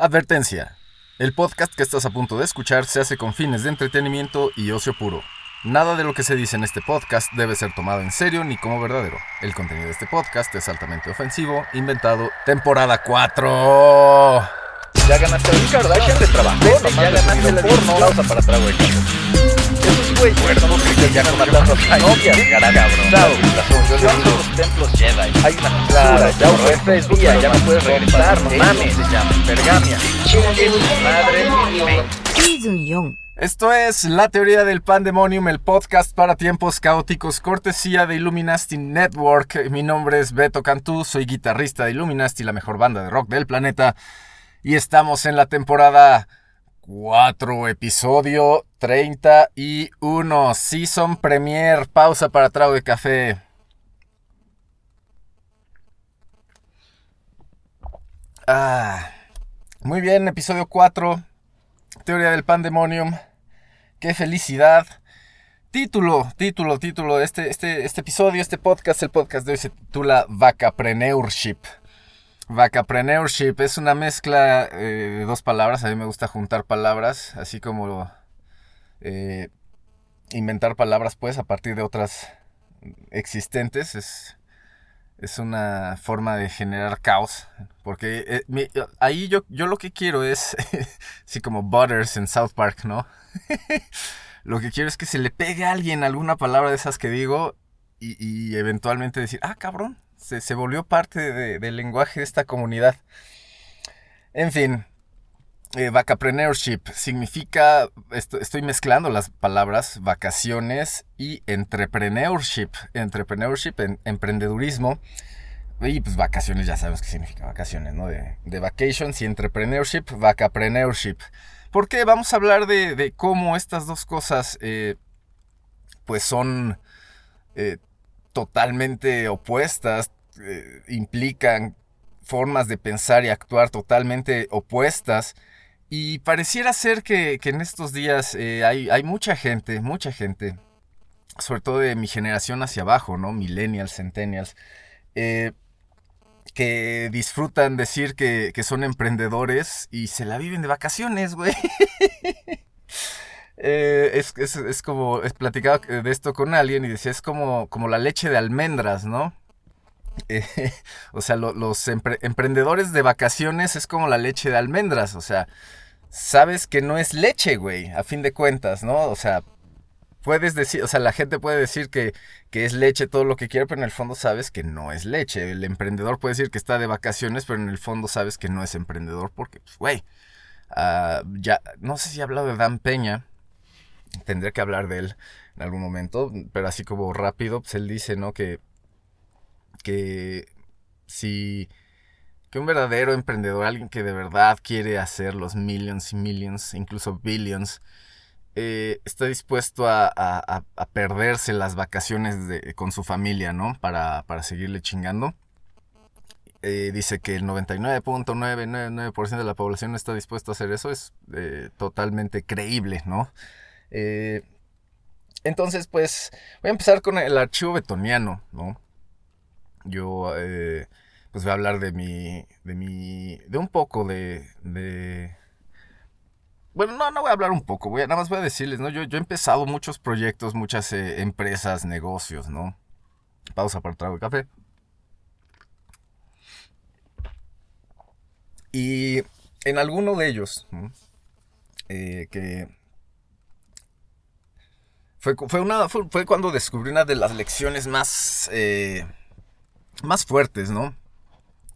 Advertencia. El podcast que estás a punto de escuchar se hace con fines de entretenimiento y ocio puro. Nada de lo que se dice en este podcast debe ser tomado en serio ni como verdadero. El contenido de este podcast es altamente ofensivo, inventado. Temporada 4. Ya ganaste el Kardashian de trabajo, ya ganaste la porno. pausa para trago de Esos güey. Recuerdo que ya con matando a novias, cara cabrón. Chao. los templos Jedi. Hay una cultura, ya fue tres días, ya no puedes regresar, no mames. Se llama Pergamia. Chingue su madre. Esto es La Teoría del Pandemonium, el podcast para tiempos caóticos, cortesía de Illuminati Network. Mi nombre es Beto Cantú, soy guitarrista de Illuminati, la mejor banda de rock del planeta. Y estamos en la temporada 4, episodio 31, Season Premier. Pausa para trago de café. Ah, muy bien, episodio 4, Teoría del Pandemonium. Qué felicidad. Título, título, título. Este, este, este episodio, este podcast, el podcast de hoy se titula Vacapreneurship. Vacapreneurship es una mezcla eh, de dos palabras. A mí me gusta juntar palabras, así como eh, inventar palabras, pues, a partir de otras existentes. Es, es una forma de generar caos. Porque eh, ahí yo, yo lo que quiero es, así como Butters en South Park, ¿no? lo que quiero es que se le pegue a alguien alguna palabra de esas que digo y, y eventualmente decir, ah, cabrón, se, se volvió parte de- del lenguaje de esta comunidad. En fin, eh, vacapreneurship significa, esto- estoy mezclando las palabras vacaciones y entrepreneurship. Entrepreneurship, en- emprendedurismo. Y pues vacaciones, ya sabemos qué significa vacaciones, ¿no? De, de vacations y entrepreneurship, vacapreneurship. ¿Por qué? Vamos a hablar de, cómo estas dos cosas, eh, pues son eh, totalmente opuestas, implican formas de pensar y actuar totalmente opuestas. Y pareciera ser que, que en estos días eh, hay, hay mucha gente, mucha gente, sobre todo de mi generación hacia abajo, ¿no? Millennials, centennials, eh, que disfrutan decir que, que son emprendedores y se la viven de vacaciones, güey. Eh, es, es, es como, es platicado de esto con alguien y decía, es como, como la leche de almendras, ¿no? O sea, lo- los empre- emprendedores de vacaciones es como la leche de almendras, o sea, sabes que no es leche, güey, a fin de cuentas, ¿no? O sea, puedes decir, o sea, la gente puede decir que, que es leche todo lo que quiere, pero en el fondo sabes que no es leche. El emprendedor puede decir que está de vacaciones, pero en el fondo sabes que no es emprendedor porque, pues, güey, ah, ya, no sé si he hablado de Dan Peña, tendré que hablar de él en algún momento, pero así como rápido, pues él dice, ¿no? Que, que si, que un verdadero emprendedor, alguien que de verdad quiere hacer los millions y millions, incluso billions, eh, está dispuesto a, perderse las vacaciones de- con su familia, ¿no? Para, para seguirle chingando. Eh, dice que el 99.999% de la población está dispuesto a hacer eso. Es eh, totalmente creíble, ¿no? Entonces, pues, voy a empezar con el archivo betoniano, ¿no? Yo, pues, voy a hablar de mi, de mi, de un poco de, de, bueno, no, no voy a hablar un poco, voy nada más voy a decirles, ¿no? Yo, he empezado muchos proyectos, muchas eh, empresas, negocios, ¿no? Pausa para el trago de café. Y en alguno de ellos. Eh, que fue, fue, una, fue, fue cuando descubrí una de las lecciones más, eh, más fuertes, ¿no?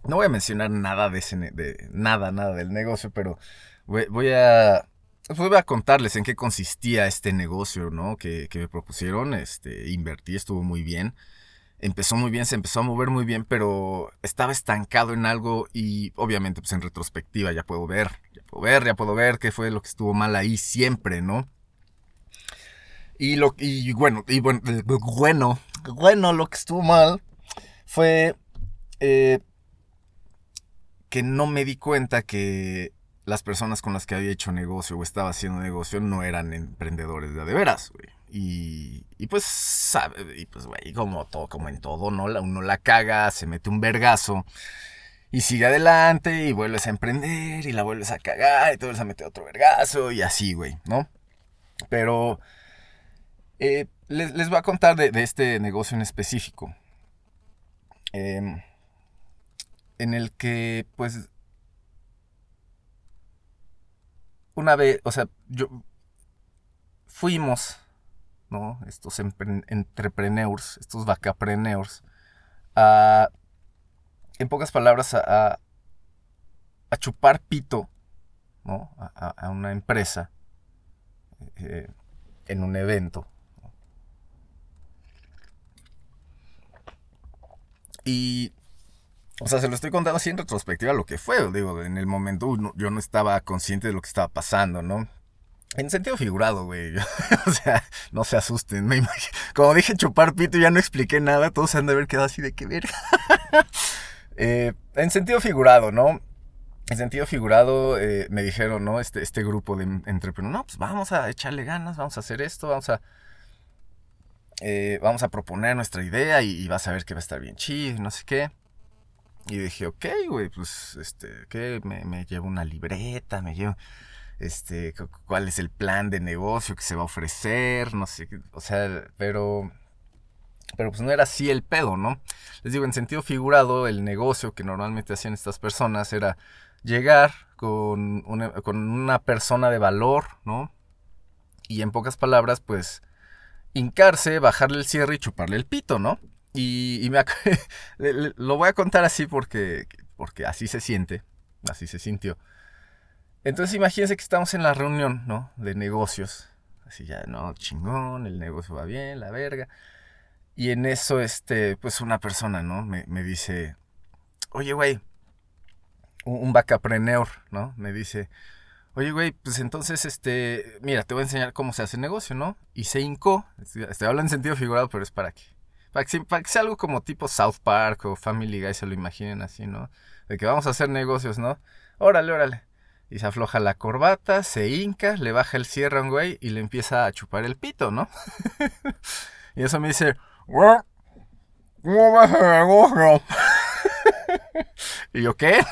No voy a mencionar nada de ese, de, nada, nada del negocio, pero voy, a, pues voy a contarles en qué consistía este negocio, ¿no? Que, que me propusieron, este, invertí, estuvo muy bien. Empezó muy bien, se empezó a mover muy bien, pero estaba estancado en algo y obviamente pues en retrospectiva ya puedo ver, ya puedo ver, ya puedo ver qué fue lo que estuvo mal ahí siempre, ¿no? Y lo y bueno, y bueno, bueno, bueno, lo que estuvo mal fue eh, que no me di cuenta que las personas con las que había hecho negocio o estaba haciendo negocio no eran emprendedores de de veras, güey. Y, y pues, sabe, y pues, güey, como, todo, como en todo, ¿no? Uno la caga, se mete un vergazo. Y sigue adelante y vuelves a emprender y la vuelves a cagar y te vuelves a meter otro vergazo y así, güey, ¿no? Pero eh, les, les, voy a contar de, de este negocio en específico. Eh, en el que, pues, una vez, o sea, yo fuimos, ¿no? Estos entrepreneurs, estos vacapreneurs, a, en pocas palabras, a, a, chupar pito, ¿no? A, una empresa eh, en un evento. Y o sea, se lo estoy contando así en retrospectiva lo que fue. Digo, en el momento yo no estaba consciente de lo que estaba pasando, ¿no? En sentido figurado, güey. o sea, no se asusten. Me Como dije chupar pito, ya no expliqué nada. Todos se han de haber quedado así de qué verga. eh, en sentido figurado, ¿no? En sentido figurado, eh, me dijeron, ¿no? Este, este grupo de entrepreneurs, no, pues vamos a echarle ganas, vamos a hacer esto, vamos a. Eh, vamos a proponer nuestra idea y, y vas a ver que va a estar bien chido, no sé qué. Y dije, ok, güey, pues, este, ¿qué? Me, me, llevo una libreta, me llevo, este, cuál es el plan de negocio que se va a ofrecer, no sé, o sea, pero, pero pues no era así el pedo, ¿no? Les digo, en sentido figurado, el negocio que normalmente hacían estas personas era llegar con una, con una persona de valor, ¿no? Y en pocas palabras, pues, hincarse, bajarle el cierre y chuparle el pito, ¿no? Y, lo voy a contar así porque, porque así se siente, así se sintió. Entonces imagínense que estamos en la reunión, ¿no? De negocios. Así ya, no, chingón, el negocio va bien, la verga. Y en eso, este, pues una persona, ¿no? Me, me dice, oye, güey, un, un bacapreneur, ¿no? Me dice, oye, güey, pues entonces, este, mira, te voy a enseñar cómo se hace el negocio, ¿no? Y se hincó, estoy hablando en sentido figurado, pero es para que para que, sea algo como tipo South Park o Family Guy, se lo imaginen así, ¿no? De que vamos a hacer negocios, ¿no? Órale, órale. Y se afloja la corbata, se hinca, le baja el cierre a un güey y le empieza a chupar el pito, ¿no? y eso me dice, ¿cómo vas el negocio? y yo, ¿qué?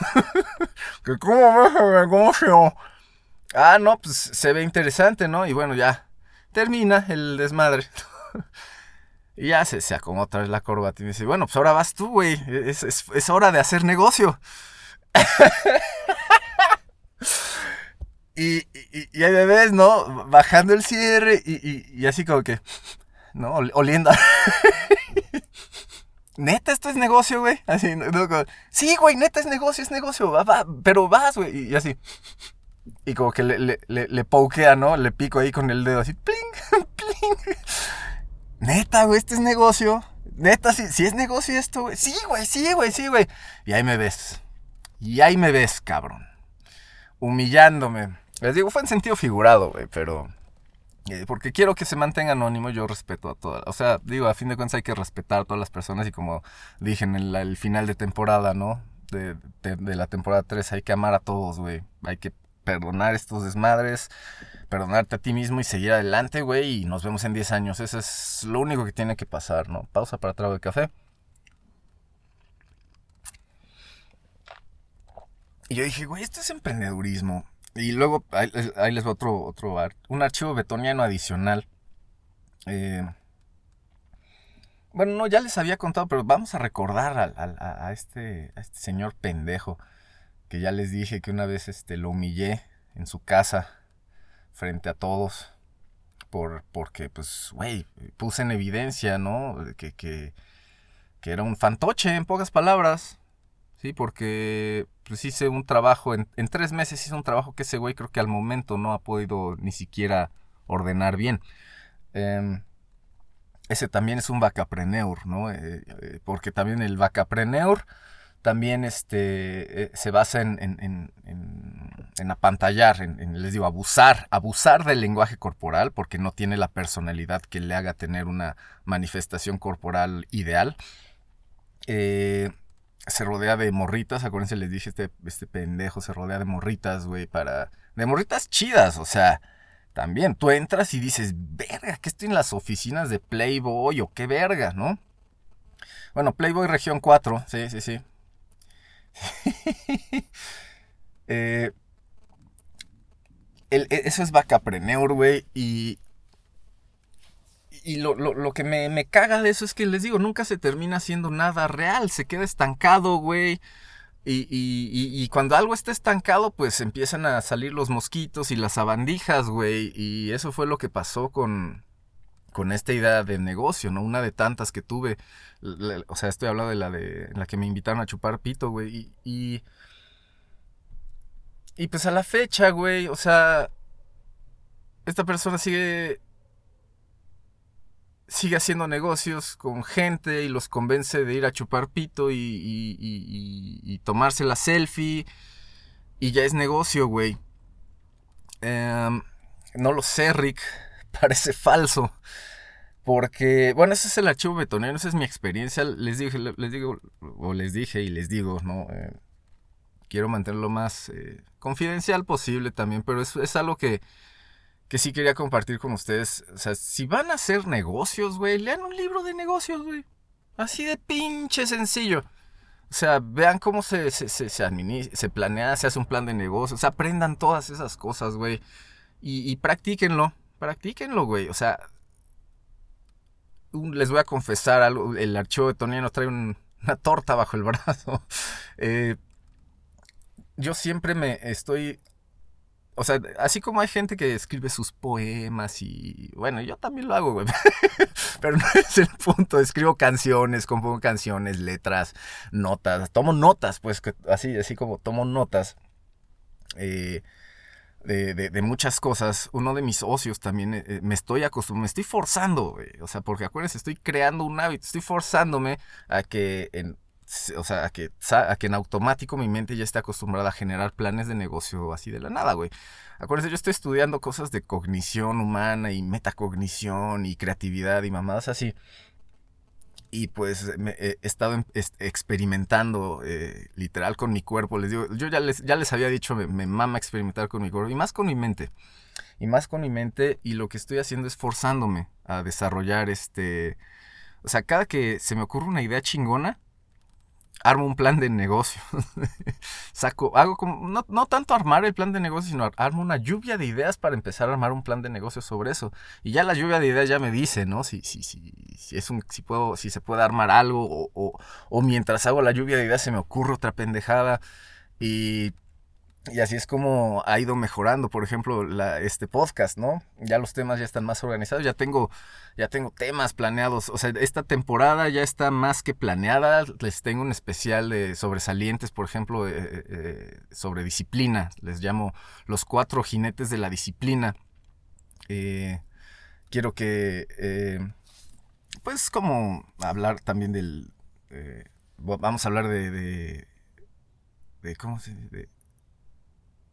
¿Que ¿Cómo vas el negocio? Ah, no, pues se ve interesante, ¿no? Y bueno, ya termina el desmadre. Y ya se, acomoda otra vez la corbata y me dice, bueno, pues ahora vas tú, güey. Es, es, hora de hacer negocio. y, y, y, ahí me ves, ¿no? Bajando el cierre y, y así como que, ¿no? Oliendo. neta, esto es negocio, güey. Así, ¿no? sí, güey, neta es negocio, es negocio. Va, va, pero vas, güey. Y así. Y como que le, le, le, le ¿no? Le pico ahí con el dedo así. Pling, pling. Neta, güey, este es negocio. Neta, si, si es negocio esto, güey. Sí, güey, sí, güey, sí, güey. Y ahí me ves. Y ahí me ves, cabrón. Humillándome. Les digo, fue en sentido figurado, güey, pero... Eh, porque quiero que se mantenga anónimo, yo respeto a todas. O sea, digo, a fin de cuentas hay que respetar a todas las personas y como dije en el, final de temporada, ¿no? De, de, de, la temporada 3, hay que amar a todos, güey. Hay que perdonar estos desmadres perdonarte a ti mismo y seguir adelante, güey, y nos vemos en 10 años. Eso es lo único que tiene que pasar, ¿no? Pausa para trago de café. Y yo dije, güey, esto es emprendedurismo. Y luego ahí, les va otro, otro, un archivo betoniano adicional. Eh, bueno, no, ya les había contado, pero vamos a recordar este, a este señor pendejo que ya les dije que una vez este, lo humillé en su casa frente a todos. Por, porque, pues, güey, puse en evidencia, ¿no? Que, que, que, era un fantoche, en pocas palabras. Sí, porque pues hice un trabajo, en, tres meses hice un trabajo que ese güey creo que al momento no ha podido ni siquiera ordenar bien. Eh, ese también es un vacapreneur, ¿no? Eh, eh, porque también el vacapreneur también este, eh, se basa en, en, en, apantallar, en, les digo, abusar, abusar del lenguaje corporal porque no tiene la personalidad que le haga tener una manifestación corporal ideal. Eh, se rodea de morritas, acuérdense, les dije, este, este pendejo se rodea de morritas, güey, para... De morritas chidas, o sea, también, tú entras y dices, verga, que estoy en las oficinas de Playboy o qué verga, ¿no? Bueno, Playboy Región 4, sí, sí, sí. Eh, e- eso es Bacapreneur, güey. Y, y lo, lo- lo que me, me caga de eso es que les digo, nunca se termina haciendo nada real. Se queda estancado, güey. Y, y- y- y cuando algo está estancado, pues empiezan a salir los mosquitos y las sabandijas, güey. Y eso fue lo que pasó con, con esta idea de negocio, ¿no? Una de tantas que tuve. O sea, estoy hablando de la de la que me invitaron a chupar pito, güey. Y, y, pues a la fecha, güey, o sea, esta persona sigue sigue haciendo negocios con gente y los convence de ir a chupar pito y, y- y- y- y tomarse la selfie y ya es negocio, güey. Em, no lo sé, Rick, parece falso. Porque, bueno, ese es el archivo betonero, esa es mi experiencia. Les dije, les digo, o les dije y les digo, ¿no? Eh, quiero mantenerlo más eh, confidencial posible también, pero es, es algo que, que sí quería compartir con ustedes. O sea, si van a hacer negocios, güey, lean un libro de negocios, güey. Así de pinche sencillo. O sea, vean cómo se, se, se, administra, se planea, se hace un plan de negocios. O sea, aprendan todas esas cosas, güey. Y, y practíquenlo. Practíquenlo, güey. O sea, les voy a confesar algo. El archivo de Tony nos trae un- una torta bajo el brazo. Eh, yo siempre me estoy. O sea, así como hay gente que escribe sus poemas y. Bueno, yo también lo hago, güey. Pero no es el punto. Escribo canciones, compongo canciones, letras, notas. Tomo notas, pues, así, así como tomo notas. eh, de, de- de muchas cosas. Uno de mis socios también eh, me estoy acostumbrando, me estoy forzando. O sea, porque acuérdense, estoy creando un hábito, estoy forzándome a que en, o sea, a que, a que en automático mi mente ya esté acostumbrada a generar planes de negocio así de la nada, güey. Acuérdense, yo estoy estudiando cosas de cognición humana y metacognición y creatividad y mamadas así. Y pues me- he estado em- experimentando eh, literal con mi cuerpo. Les digo, yo ya les, ya les había dicho, me, me mama experimentar con mi cuerpo y más con mi mente. Y más con mi mente y lo que estoy haciendo es forzándome a desarrollar este... O sea, cada que se me ocurre una idea chingona, armo un plan de negocio. Saco, hago como, no, no tanto armar el plan de negocio, sino ar- armo una lluvia de ideas para empezar a armar un plan de negocio sobre eso. Y ya la lluvia de ideas ya me dice, ¿no? Si, si, si, si es un, si puedo, si se puede armar algo, o, o, o mientras hago la lluvia de ideas se me ocurre otra pendejada. Y, y así es como ha ido mejorando, por ejemplo, este podcast, ¿no? Ya los temas ya están más organizados, ya tengo, ya tengo temas planeados. O sea, esta temporada ya está más que planeada. Les tengo un especial de sobresalientes, por ejemplo, eh, eh, sobre disciplina. Les llamo los cuatro jinetes de la disciplina. Eh, quiero que, eh, pues, como hablar también del. eh, vamos a hablar de. de, de ¿Cómo se de,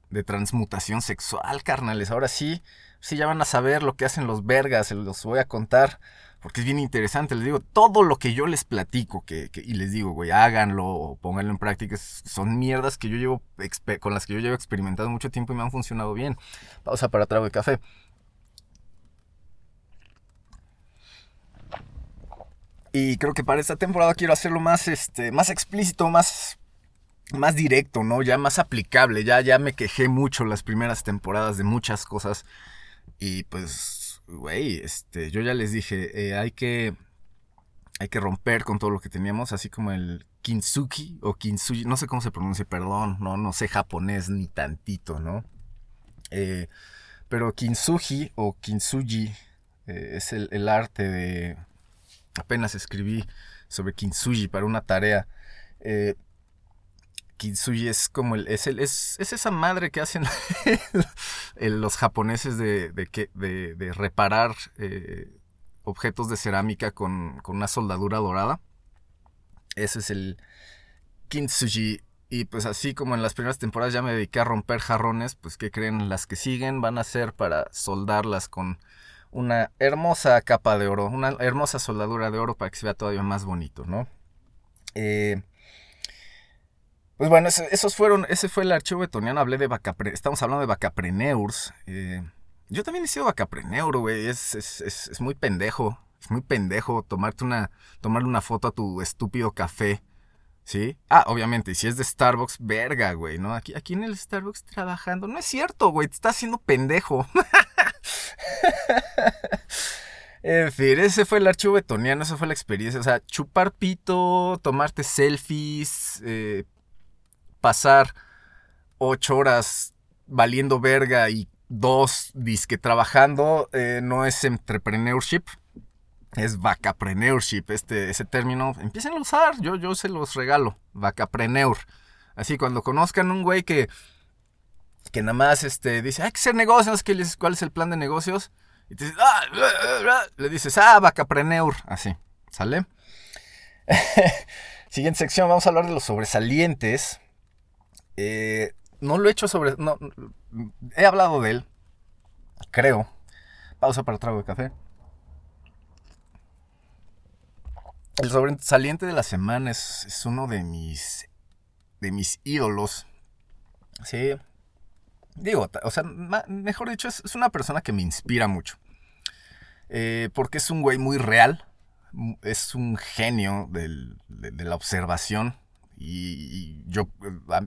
de transmutación sexual, carnales. Ahora sí, sí ya van a saber lo que hacen los vergas, se los voy a contar, porque es bien interesante. Les digo, todo lo que yo les platico que, y les digo, güey, háganlo o pónganlo en práctica, son mierdas que yo llevo, con las que yo llevo experimentado mucho tiempo y me han funcionado bien. Pausa para trago de café. Y creo que para esta temporada quiero hacerlo más, este, más explícito, más más directo, ¿no? Ya más aplicable. Ya, ya me quejé mucho las primeras temporadas de muchas cosas. Y pues, güey, este, yo ya les dije, eh, hay que. Hay que romper con todo lo que teníamos, así como el kintsugi o kintsugi, no sé cómo se pronuncia, perdón, no, no sé japonés ni tantito, ¿no? Eh, pero kintsugi o kintsugi eh, es el, el arte de... Apenas escribí sobre kintsugi para una tarea. Eh, Kintsugi es como el, es, el, es, es esa madre que hacen los japoneses de, de, de- de reparar eh, objetos de cerámica con, con una soldadura dorada. Ese es el Kintsugi. Y pues así como en las primeras temporadas ya me dediqué a romper jarrones, pues que creen las que siguen van a ser para soldarlas con una hermosa capa de oro, una hermosa soldadura de oro para que se vea todavía más bonito, ¿no? Eh, pues bueno, esos fueron, ese fue el archivo betoniano. Hablé de vacapre, estamos hablando de vacapreneurs. eh, yo también he sido vacapreneur, güey. Es, es, es, es muy pendejo. Es muy pendejo tomarte una, tomarle una foto a tu estúpido café ¿Sí? Ah, obviamente, y si es de Starbucks, verga, güey, ¿no? Aquí, aquí en el Starbucks trabajando. No es cierto, güey, te estás haciendo pendejo. en fin, ese fue el archivo betoniano, esa fue la experiencia. O sea, chupar pito, tomarte selfies, eh, pasar ocho horas valiendo verga y dos disque trabajando, eh, no es entrepreneurship es vacapreneurship, este, ese término, empiecen a usar, yo, yo se los regalo, vacapreneur. Así, cuando conozcan un güey que, que nada más este, dice, hay que hacer negocios, que ¿cuál es el plan de negocios? Y te dices, ah, le dices, ah, vacapreneur, así, ¿sale? Siguiente sección, vamos a hablar de los sobresalientes. Eh, no lo he hecho sobre, no, he hablado de él, creo. Pausa para trago de café. El sobresaliente de la semana es, uno de mis, de mis ídolos. Sí. Digo, o sea, mejor dicho, es, una persona que me inspira mucho. Eh, porque es un güey muy real. Es un genio de, la observación. Y, yo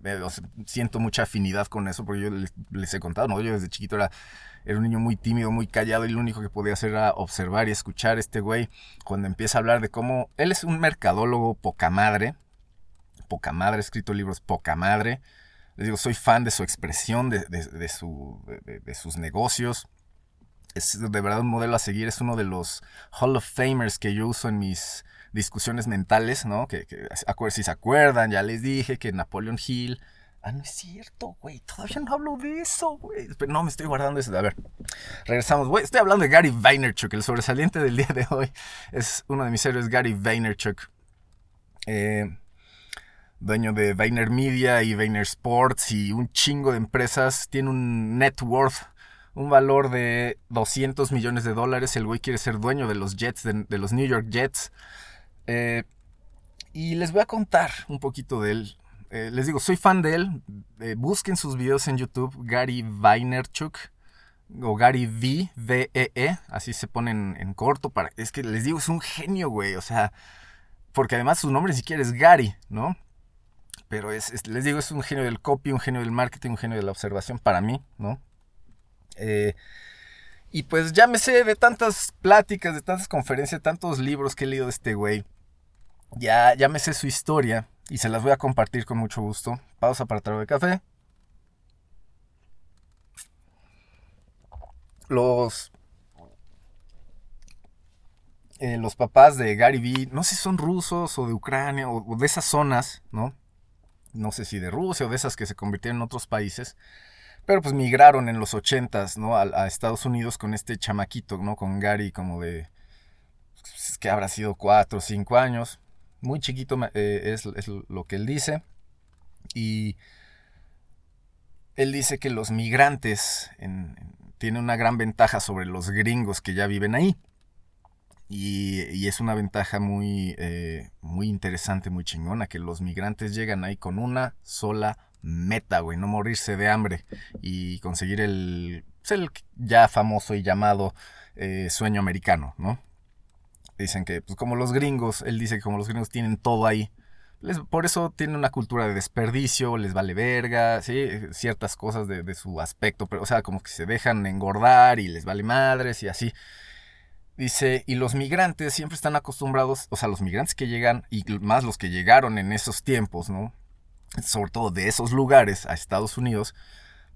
eh, siento mucha afinidad con eso porque yo les, he contado, ¿no? Yo desde chiquito era era un niño muy tímido, muy callado y lo único que podía hacer era observar y escuchar a este güey cuando empieza a hablar de cómo él es un mercadólogo poca madre, poca madre, ha escrito libros poca madre. Les digo, soy fan de su expresión, de, su, de, sus negocios. Es de verdad un modelo a seguir, es uno de los Hall of Famers que yo uso en mis discusiones mentales, ¿no? Que, que si se acuerdan, ya les dije que Napoleon Hill Ah, no es cierto, güey. Todavía no hablo de eso, güey. No, me estoy guardando eso. A ver, regresamos. Güey, estoy hablando de Gary Vaynerchuk. El sobresaliente del día de hoy es uno de mis héroes, Gary Vaynerchuk. Eh, dueño de Vayner Media y Vayner Sports y un chingo de empresas. Tiene un net worth, un valor de 200 millones de dólares. El güey quiere ser dueño de los Jets, de, los New York Jets. Eh, y les voy a contar un poquito de él. Eh, les digo, soy fan de él. Eh, busquen sus videos en YouTube, Gary Vaynerchuk o Gary V, V-E-E, e, así se ponen en corto. Para, es que les digo, es un genio, güey. O sea, porque además su nombre ni siquiera es Gary, ¿no? Pero es, les digo, es un genio del copy, un genio del marketing, un genio de la observación para mí, ¿no? Eh, y pues ya me sé de tantas pláticas, de tantas conferencias, tantos libros que he leído de este güey. Ya, ya me sé su historia y se las voy a compartir con mucho gusto. Pausa para trago de café. Los eh, los papás de Gary Vee, no sé si son rusos o de Ucrania o, de esas zonas, ¿no? No sé si de Rusia o de esas que se convirtieron en otros países, pero pues migraron en los ochentas, ¿no? A, Estados Unidos con este chamaquito, ¿no? Con Gary como de, pues, que habrá sido cuatro o cinco años muy chiquito eh, es, lo que él dice. Y él dice que los migrantes tienen una gran ventaja sobre los gringos que ya viven ahí. Y, es una ventaja muy, eh, muy interesante, muy chingona, que los migrantes llegan ahí con una sola meta, güey, no morirse de hambre y conseguir el, pues, el ya famoso y llamado eh, sueño americano, ¿no? Dicen que, pues como los gringos, él dice que como los gringos tienen todo ahí, por eso tienen una cultura de desperdicio, les vale verga, ¿sí? ciertas cosas de, su aspecto, pero o sea, como que se dejan engordar y les vale madres y así. Dice, y los migrantes siempre están acostumbrados, o sea, los migrantes que llegan, y más los que llegaron en esos tiempos, ¿no? Sobre todo de esos lugares a Estados Unidos,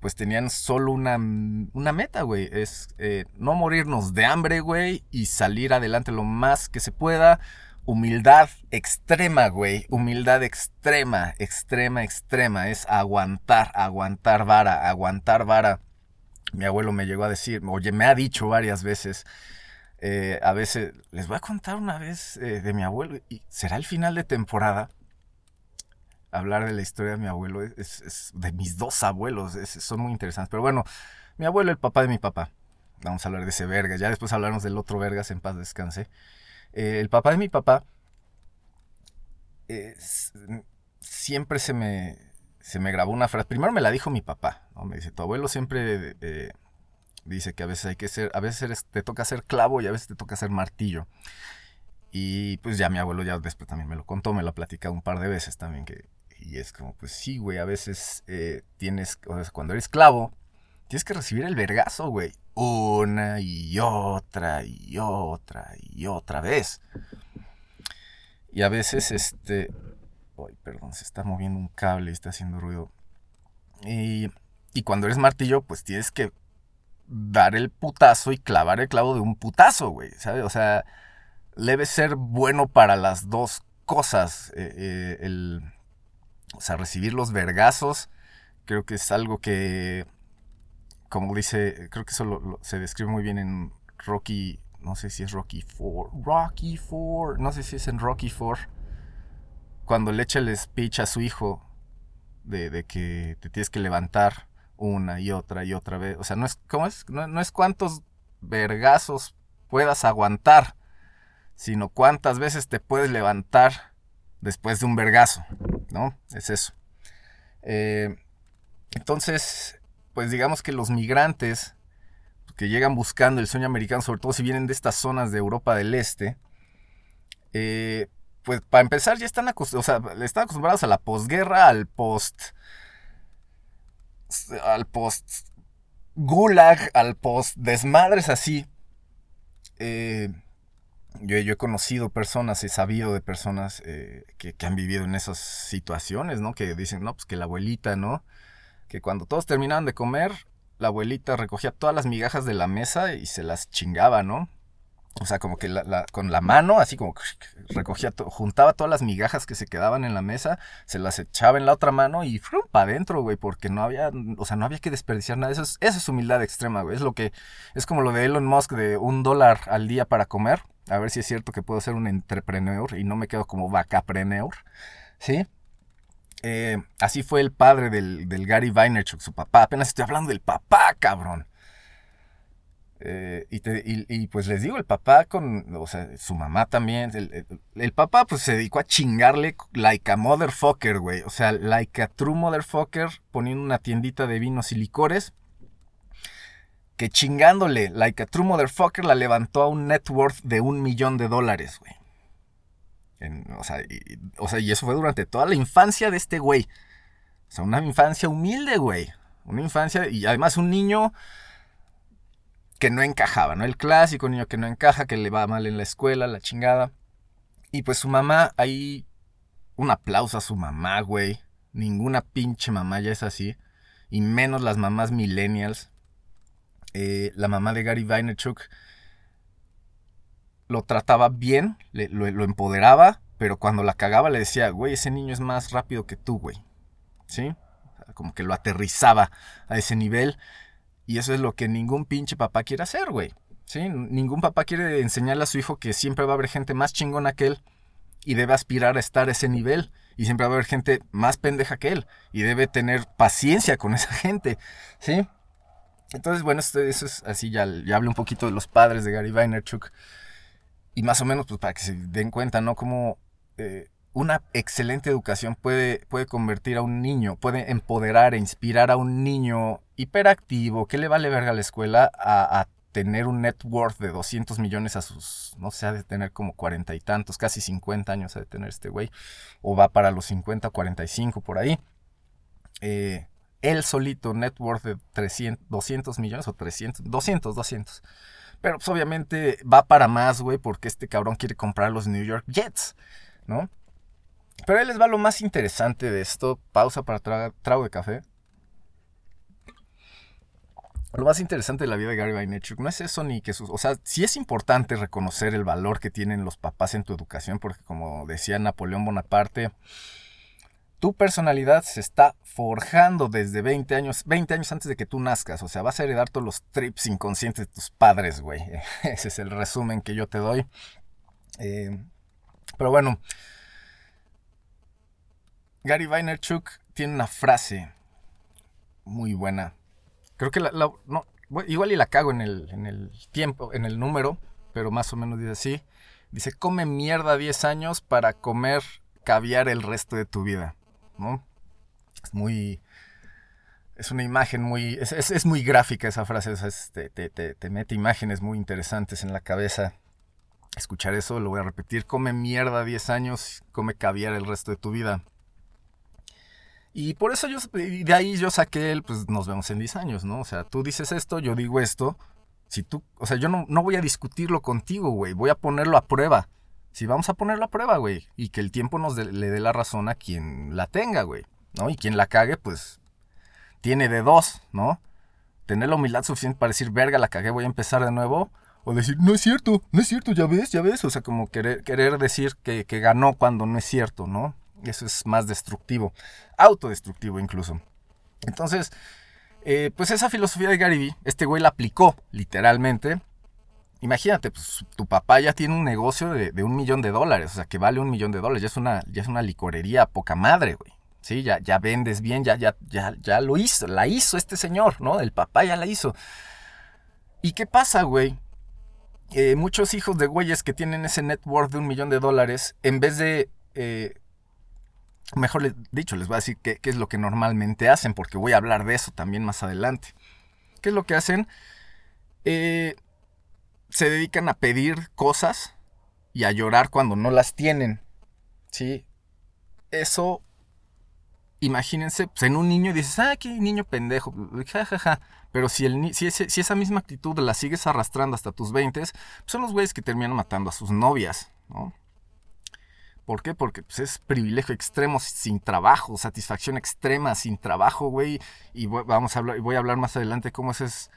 pues tenían solo una, una meta, güey. Es eh, no morirnos de hambre, güey, y salir adelante lo más que se pueda. Humildad extrema, güey. Humildad extrema, extrema, extrema. Es aguantar, aguantar vara, aguantar vara. Mi abuelo me llegó a decir, oye, me ha dicho varias veces. Eh, a veces, les voy a contar una vez eh, de mi abuelo. Y será el final de temporada hablar de la historia de mi abuelo, es, de mis dos abuelos, son muy interesantes. Pero bueno, mi abuelo, el papá de mi papá. Vamos a hablar de ese verga. Ya después hablarnos del otro vergas en paz descanse. Eh, el papá de mi papá siempre se me, se me grabó una frase. Primero me la dijo mi papá. Me dice, tu abuelo siempre eh, dice que a veces hay que ser, a veces te toca ser clavo y a veces te toca ser martillo. Y pues ya mi abuelo ya después también me lo contó, me lo ha platicado un par de veces también. Que, y es como, pues sí, güey, a veces eh, tienes, o sea, cuando eres esclavo, tienes que recibir el vergazo, güey. Una y otra y otra y otra vez. Y a veces, este... Ay, perdón, se está moviendo un cable y está haciendo ruido. Y, y cuando eres martillo, pues tienes que dar el putazo y clavar el clavo de un putazo, güey, ¿sabes? O sea, debe ser bueno para las dos cosas. Eh, eh, el, o sea, recibir los vergazos, creo que es algo que, como dice, creo que eso se describe muy bien en Rocky, no sé si es Rocky 4, Rocky 4, no sé si es en Rocky 4, cuando le echa el speech a su hijo de, que te tienes que levantar una y otra y otra vez. O sea, no es, ¿cómo es? No es cuántos vergazos puedas aguantar, sino cuántas veces te puedes levantar después de un vergazo, ¿no? Es eso. Eh, entonces, pues digamos que los migrantes que llegan buscando el sueño americano, sobre todo si vienen de estas zonas de Europa del Este, eh, pues para empezar ya están, o sea, están acostumbrados a la posguerra, al post al post gulag, al post desmadres así. Eh, yo, he conocido personas, he sabido de personas eh, que, han vivido en esas situaciones, ¿no? Que dicen, no, pues que la abuelita, ¿no? Que cuando todos terminaban de comer, la abuelita recogía todas las migajas de la mesa y se las chingaba, ¿no? O sea, como que con la mano, así como recogía, juntaba todas las migajas que se quedaban en la mesa, se las echaba en la otra mano y frum, para adentro, güey, porque no había, o sea, no había que desperdiciar nada. Eso es, eso es humildad extrema, güey. Es lo que, es como lo de Elon Musk de un dólar al día para comer. A ver si es cierto que puedo ser un entrepreneur y no me quedo como vacapreneur, ¿sí? Eh, así fue el padre del, del Gary Vaynerchuk, su papá. Apenas estoy hablando del papá, cabrón. Eh, y, pues les digo, el papá con, o sea, su mamá también, el, papá pues se dedicó a chingarle like a motherfucker, güey. O sea, like a true motherfucker, poniendo una tiendita de vinos y licores. Que chingándole, like a true motherfucker, la levantó a un net worth de un millón de dólares, güey. o, sea, y, o sea, y eso fue durante toda la infancia de este güey. O sea, una infancia humilde, güey. Una infancia, y además un niño que no encajaba, ¿no? El clásico niño que no encaja, que le va mal en la escuela, la chingada. Y pues su mamá, ahí un aplauso a su mamá, güey. Ninguna pinche mamá ya es así. Y menos las mamás millennials. Eh, la mamá de Gary Vaynerchuk lo trataba bien, lo, lo, empoderaba, pero cuando la cagaba le decía, güey, ese niño es más rápido que tú, güey. ¿Sí? Como que lo aterrizaba a ese nivel. Y eso es lo que ningún pinche papá quiere hacer, güey. ¿Sí? Ningún papá quiere enseñarle a su hijo que siempre va a haber gente más chingona que él y debe aspirar a estar a ese nivel. Y siempre va a haber gente más pendeja que él y debe tener paciencia con esa gente. ¿Sí? Entonces, bueno, eso es así, ya, ya hablé un poquito de los padres de Gary Vaynerchuk. Y más o menos, pues para que se den cuenta, ¿no? Como eh, una excelente educación puede, puede convertir a un niño, puede empoderar e inspirar a un niño hiperactivo, que le vale verga a la escuela, a, tener un net worth de 200 millones a sus, no sé, ha de tener como cuarenta y tantos, casi 50 años ha de tener este güey, o va para los 50, 45 por ahí. Eh, él solito, net worth de 300, 200 millones o 300, 200, 200. Pero pues obviamente va para más, güey, porque este cabrón quiere comprar los New York Jets, ¿no? Pero ahí les va lo más interesante de esto. Pausa para trago de café. Lo más interesante de la vida de Gary Vaynerchuk no es eso ni que sus... O sea, sí es importante reconocer el valor que tienen los papás en tu educación porque como decía Napoleón Bonaparte, tu personalidad se está forjando desde 20 años, 20 años antes de que tú nazcas. O sea, vas a heredar todos los trips inconscientes de tus padres, güey. Ese es el resumen que yo te doy. Eh, pero bueno, Gary Vaynerchuk tiene una frase muy buena. Creo que la, igual y la cago en el, en el tiempo, en el número, pero más o menos dice así. Dice, come mierda 10 años para comer caviar el resto de tu vida. ¿No? Es muy... Es una imagen muy... Es, muy gráfica esa frase. te, te, te, mete imágenes muy interesantes en la cabeza. escuchar eso, lo voy a repetir, come mierda 10 años, come caviar el resto de tu vida. Y por eso yo, de ahí yo saqué el, pues nos vemos en 10 años, ¿no? O sea, tú dices esto, yo digo esto. Si tú, o sea, yo no, no voy a discutirlo contigo, güey, voy a ponerlo a prueba. Si vamos a ponerlo a prueba, güey, y que el tiempo nos le dé la razón a quien la tenga, güey, ¿no? Y quien la cague, pues, tiene de dos, ¿no? Tener la humildad suficiente para decir, verga, la cagué, voy a empezar de nuevo o decir, no es cierto, no es cierto, ya ves, ya ves. O sea, como querer, querer decir que, ganó cuando no es cierto, ¿no? Eso es más destructivo, autodestructivo incluso. Entonces, eh, pues esa filosofía de Gary este güey la aplicó literalmente. Imagínate, pues tu papá ya tiene un negocio de, un millón de dólares, o sea, que vale un millón de dólares, ya es una, ya es una licorería poca madre, güey. Sí, ya, ya vendes bien, ya, ya, ya, ya lo hizo, la hizo este señor, ¿no? El papá ya la hizo. ¿Y qué pasa, güey? Eh, muchos hijos de güeyes que tienen ese net worth de un millón de dólares, en vez de... Eh, mejor dicho, les voy a decir qué, es lo que normalmente hacen, porque voy a hablar de eso también más adelante. ¿Qué es lo que hacen? Eh, se dedican a pedir cosas y a llorar cuando no las tienen. ¿Sí? Eso, imagínense, pues en un niño dices, ah, qué niño pendejo, ja, pero si, el, si, si, esa misma actitud la sigues arrastrando hasta tus 20, pues son los güeyes que terminan matando a sus novias, ¿no? ¿Por qué? Porque pues, es privilegio extremo sin trabajo, satisfacción extrema sin trabajo, güey. Y voy, vamos a hablar, voy a hablar más adelante cómo es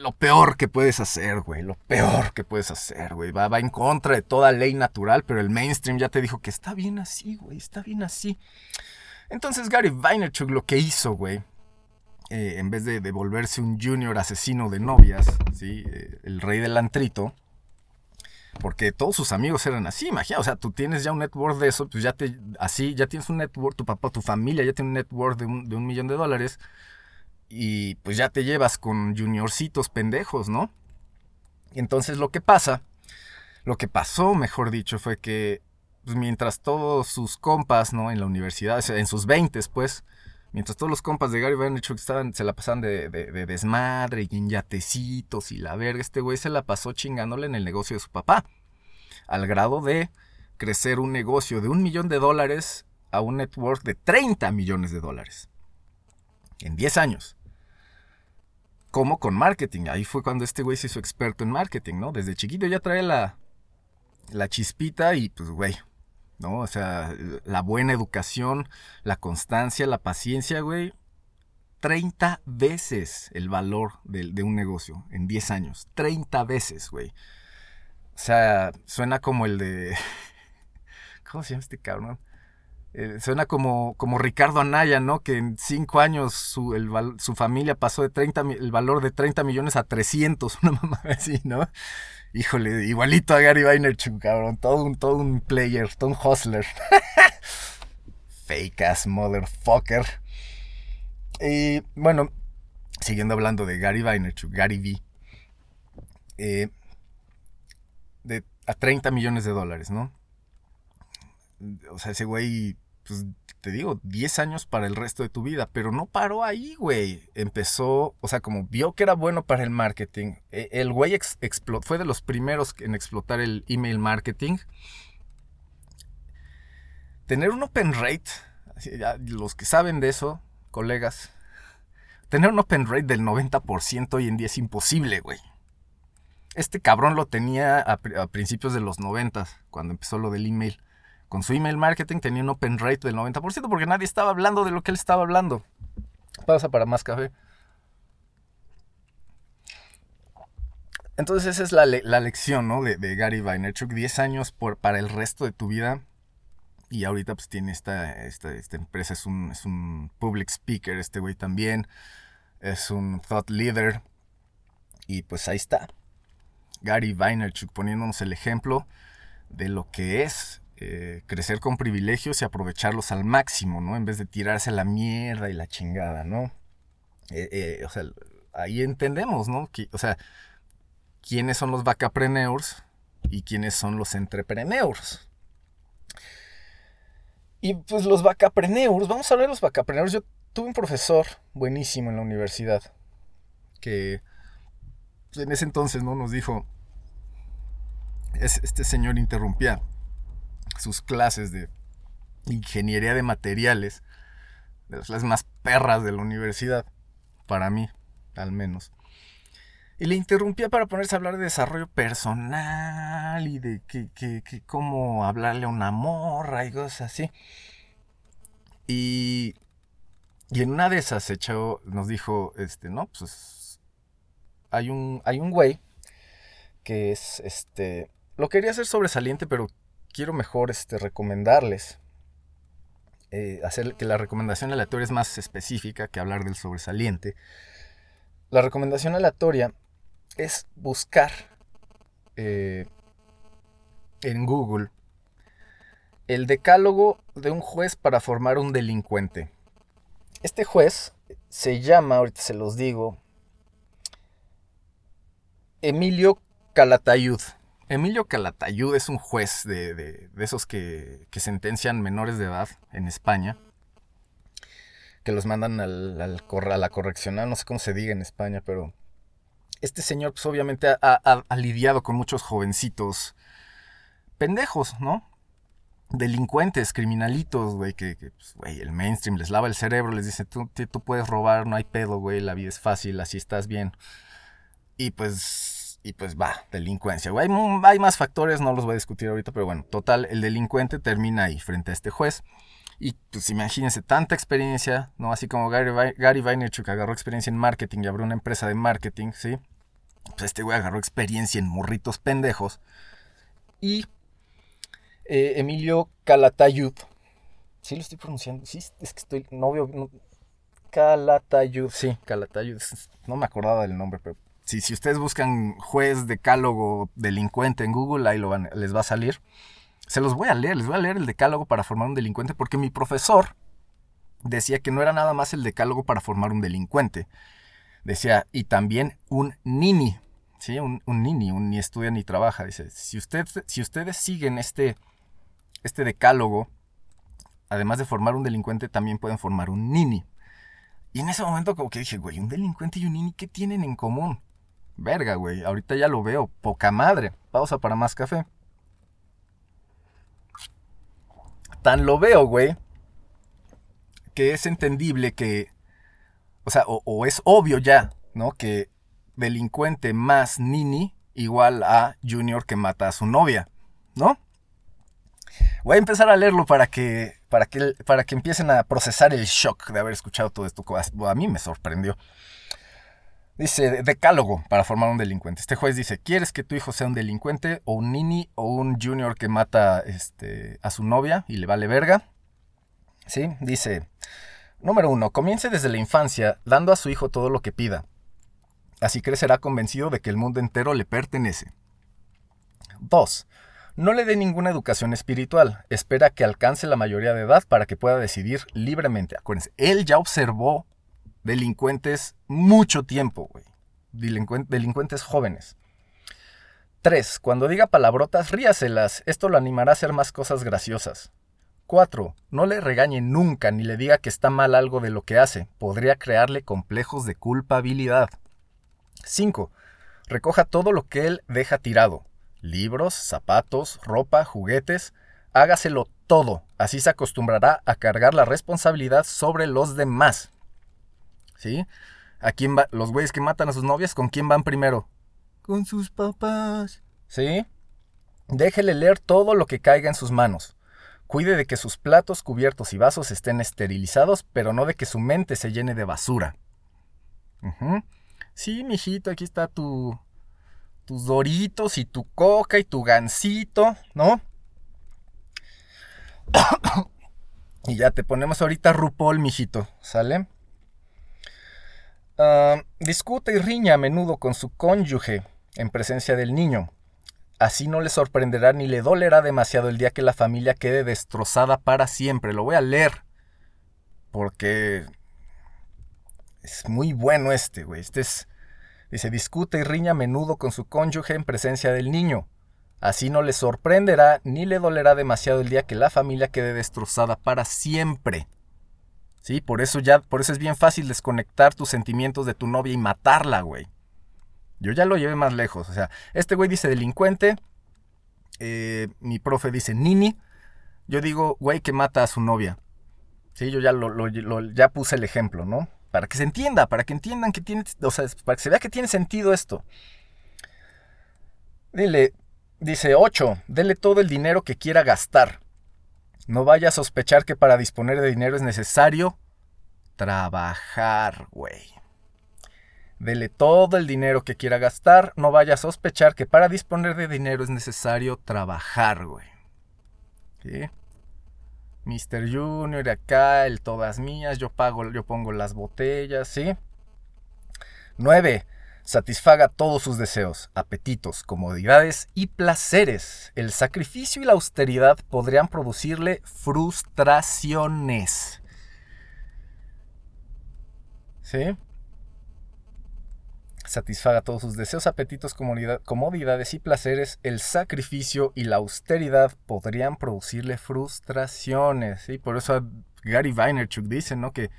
lo peor que puedes hacer, güey. Lo peor que puedes hacer, güey. Va, va en contra de toda ley natural, pero el mainstream ya te dijo que está bien así, güey. Está bien así. Entonces Gary Vaynerchuk lo que hizo, güey, eh, en vez de, volverse un junior asesino de novias, ¿sí? Eh, el rey del antrito, porque todos sus amigos eran así, imagina, o sea, tú tienes ya un network de eso, pues ya te, así, ya tienes un network, tu papá, tu familia ya tiene un network de un, de un millón de dólares, y pues ya te llevas con juniorcitos pendejos, ¿no? Entonces lo que pasa, lo que pasó, mejor dicho, fue que pues, mientras todos sus compas, ¿no? En la universidad, en sus 20, pues, Mientras todos los compas de Gary Vaynerchuk estaban, se la pasaban de, desmadre y en yatecitos y la verga, este güey se la pasó chingándole en el negocio de su papá. Al grado de crecer un negocio de un millón de dólares a un network de 30 millones de dólares. En 10 años. Como con marketing. Ahí fue cuando este güey se hizo experto en marketing, ¿no? Desde chiquito ya trae la, la chispita y pues, güey, ¿no? O sea, la buena educación, la constancia, la paciencia, güey. 30 veces el valor de, un negocio en 10 años. 30 veces, güey. O sea, suena como el de... ¿Cómo se llama este cabrón? Eh, suena como, como Ricardo Anaya, ¿no? Que en 5 años su, su familia pasó de 30, el valor de 30 millones a 300, una mamá así, ¿no? Híjole, igualito a Gary Vaynerchuk, cabrón. Todo un, todo un player, todo un hustler. Fake ass motherfucker. Y bueno, siguiendo hablando de Gary Vaynerchuk, Gary V. Eh, de, a 30 millones de dólares, ¿no? O sea, ese güey pues te digo, 10 años para el resto de tu vida, pero no paró ahí, güey. Empezó, o sea, como vio que era bueno para el marketing, e, el güey explotó, fue de los primeros en explotar el email marketing. Tener un open rate, los que saben de eso, colegas, tener un open rate del 90% hoy en día es imposible, güey. Este cabrón lo tenía a, a principios de los 90, cuando empezó lo del email con su email marketing tenía un open rate del 90% porque nadie estaba hablando de lo que él estaba hablando. Pasa para más café. Entonces esa es la, lección ¿no? de, Gary Vaynerchuk. 10 años para el resto de tu vida. Y ahorita pues tiene esta, esta, esta empresa. Es un, es un public speaker este güey también. Es un thought leader. Y pues ahí está. Gary Vaynerchuk poniéndonos el ejemplo de lo que es eh, crecer con privilegios y aprovecharlos al máximo, ¿no? En vez de tirarse la mierda y la chingada, ¿no? Eh, eh, o sea, ahí entendemos, ¿no? o sea, quiénes son los vacapreneurs y quiénes son los entrepreneurs. Y pues los vacapreneurs, vamos a hablar de los vacapreneurs. Yo tuve un profesor buenísimo en la universidad que en ese entonces, ¿no? Nos dijo, este señor interrumpía sus clases de ingeniería de materiales, de las más perras de la universidad, para mí, al menos. Y le interrumpía para ponerse a hablar de desarrollo personal y de que, cómo hablarle a una morra y cosas así. Y, y en una de esas echó, nos dijo, este, no, pues hay un, hay un güey que es, este, lo quería hacer sobresaliente, pero quiero mejor este, recomendarles. Eh, hacer que la recomendación aleatoria es más específica que hablar del sobresaliente. La recomendación aleatoria es buscar eh, en Google el decálogo de un juez para formar un delincuente. Este juez se llama, ahorita se los digo, Emilio Calatayud. Emilio Calatayud es un juez de, esos que, sentencian menores de edad en España, que los mandan al, a la correccional, no sé cómo se diga en España, pero este señor pues obviamente ha, lidiado con muchos jovencitos pendejos, ¿no? Delincuentes, criminalitos, güey, que, pues, güey, el mainstream les lava el cerebro, les dice, tú, tú puedes robar, no hay pedo, güey, la vida es fácil, así estás bien. Y pues y pues va, delincuencia. Hay, hay, más factores, no los voy a discutir ahorita, pero bueno, total, el delincuente termina ahí frente a este juez. Y pues imagínense, tanta experiencia, ¿no? Así como Gary, Gary Vaynerchuk agarró experiencia en marketing y abrió una empresa de marketing, ¿sí? Pues este güey agarró experiencia en morritos pendejos. Y eh, Emilio Calatayud, ¿sí lo estoy pronunciando? Sí, es que estoy, no veo... Calatayud, sí, Calatayud, no me acordaba del nombre, pero si, si ustedes buscan juez, decálogo, delincuente en Google, ahí lo van, les va a salir. Se los voy a leer, les voy a leer el decálogo para formar un delincuente, porque mi profesor decía que no era nada más el decálogo para formar un delincuente. Decía, y también un nini, ¿sí? Un, nini, un ni estudia ni trabaja. Dice, si, si ustedes siguen este, este decálogo, además de formar un delincuente, también pueden formar un nini. Y en ese momento como que dije, güey, un delincuente y un nini, ¿qué tienen en común? Verga, güey, ahorita ya lo veo, poca madre. Pausa para más café. Tan lo veo, güey, que es entendible que, o sea, o, es obvio ya, ¿no? Que delincuente más nini igual a Junior que mata a su novia, ¿no? Voy a empezar a leerlo para que, para que, para que empiecen a procesar el shock de haber escuchado todo esto. A mí me sorprendió. Dice, decálogo para formar un delincuente. Este juez dice, ¿quieres que tu hijo sea un delincuente o un nini o un junior que mata este, a su novia y le vale verga? ¿Sí? Dice, número uno, comience desde la infancia dando a su hijo todo lo que pida. Así crecerá convencido de que el mundo entero le pertenece. 2. No le dé ninguna educación espiritual. Espera que alcance la mayoría de edad para que pueda decidir libremente. Acuérdense, él ya observó delincuentes mucho tiempo, güey. delincuentes jóvenes. 3. Cuando diga palabrotas, ríaselas. Esto lo animará a hacer más cosas graciosas. 4. No le regañe nunca ni le diga que está mal algo de lo que hace. Podría crearle complejos de culpabilidad. 5. Recoja todo lo que él deja tirado. Libros, zapatos, ropa, juguetes. Hágaselo todo. Así se acostumbrará a cargar la responsabilidad sobre los demás. ¿Sí? ¿A quién va? Los güeyes que matan a sus novias, ¿con quién van primero? Con sus papás. ¿Sí? Déjele leer todo lo que caiga en sus manos. Cuide de que sus platos, cubiertos y vasos estén esterilizados, pero no de que su mente se llene de basura. Sí, mijito, aquí está tu. tus doritos y tu coca y tu gansito, ¿no? y ya te ponemos ahorita Rupol, mijito, ¿sale? Ah, discute y riña a menudo con su cónyuge en presencia del niño. Así no le sorprenderá ni le dolerá demasiado el día que la familia quede destrozada para siempre. Lo voy a leer. Porque es muy bueno este, güey. Este es. Dice: discute y riña a menudo con su cónyuge en presencia del niño. Así no le sorprenderá ni le dolerá demasiado el día que la familia quede destrozada para siempre. ¿Sí? Por eso ya, por eso es bien fácil desconectar tus sentimientos de tu novia y matarla, güey. Yo ya lo llevé más lejos. O sea, este güey dice delincuente, eh, mi profe dice Nini, yo digo, güey, que mata a su novia. Sí, yo ya, lo, ya puse el ejemplo, ¿no? Para que se entienda, para que entiendan que tiene, o sea, para que se vea que tiene sentido esto. Dile, dice 8, dele todo el dinero que quiera gastar. No vaya a sospechar que para disponer de dinero es necesario trabajar, güey. Dele todo el dinero que quiera gastar. No vaya a sospechar que para disponer de dinero es necesario trabajar, güey. ¿Sí? Mr. Junior acá, el todas mías, yo pago, yo pongo las botellas, ¿sí? 9. Satisfaga todos sus deseos, apetitos, comodidades y placeres. El sacrificio y la austeridad podrían producirle frustraciones. ¿Sí? Satisfaga todos sus deseos, apetitos, comodidad- comodidades y placeres. El sacrificio y la austeridad podrían producirle frustraciones. ¿sí? Por eso Gary Vaynerchuk dice ¿no? que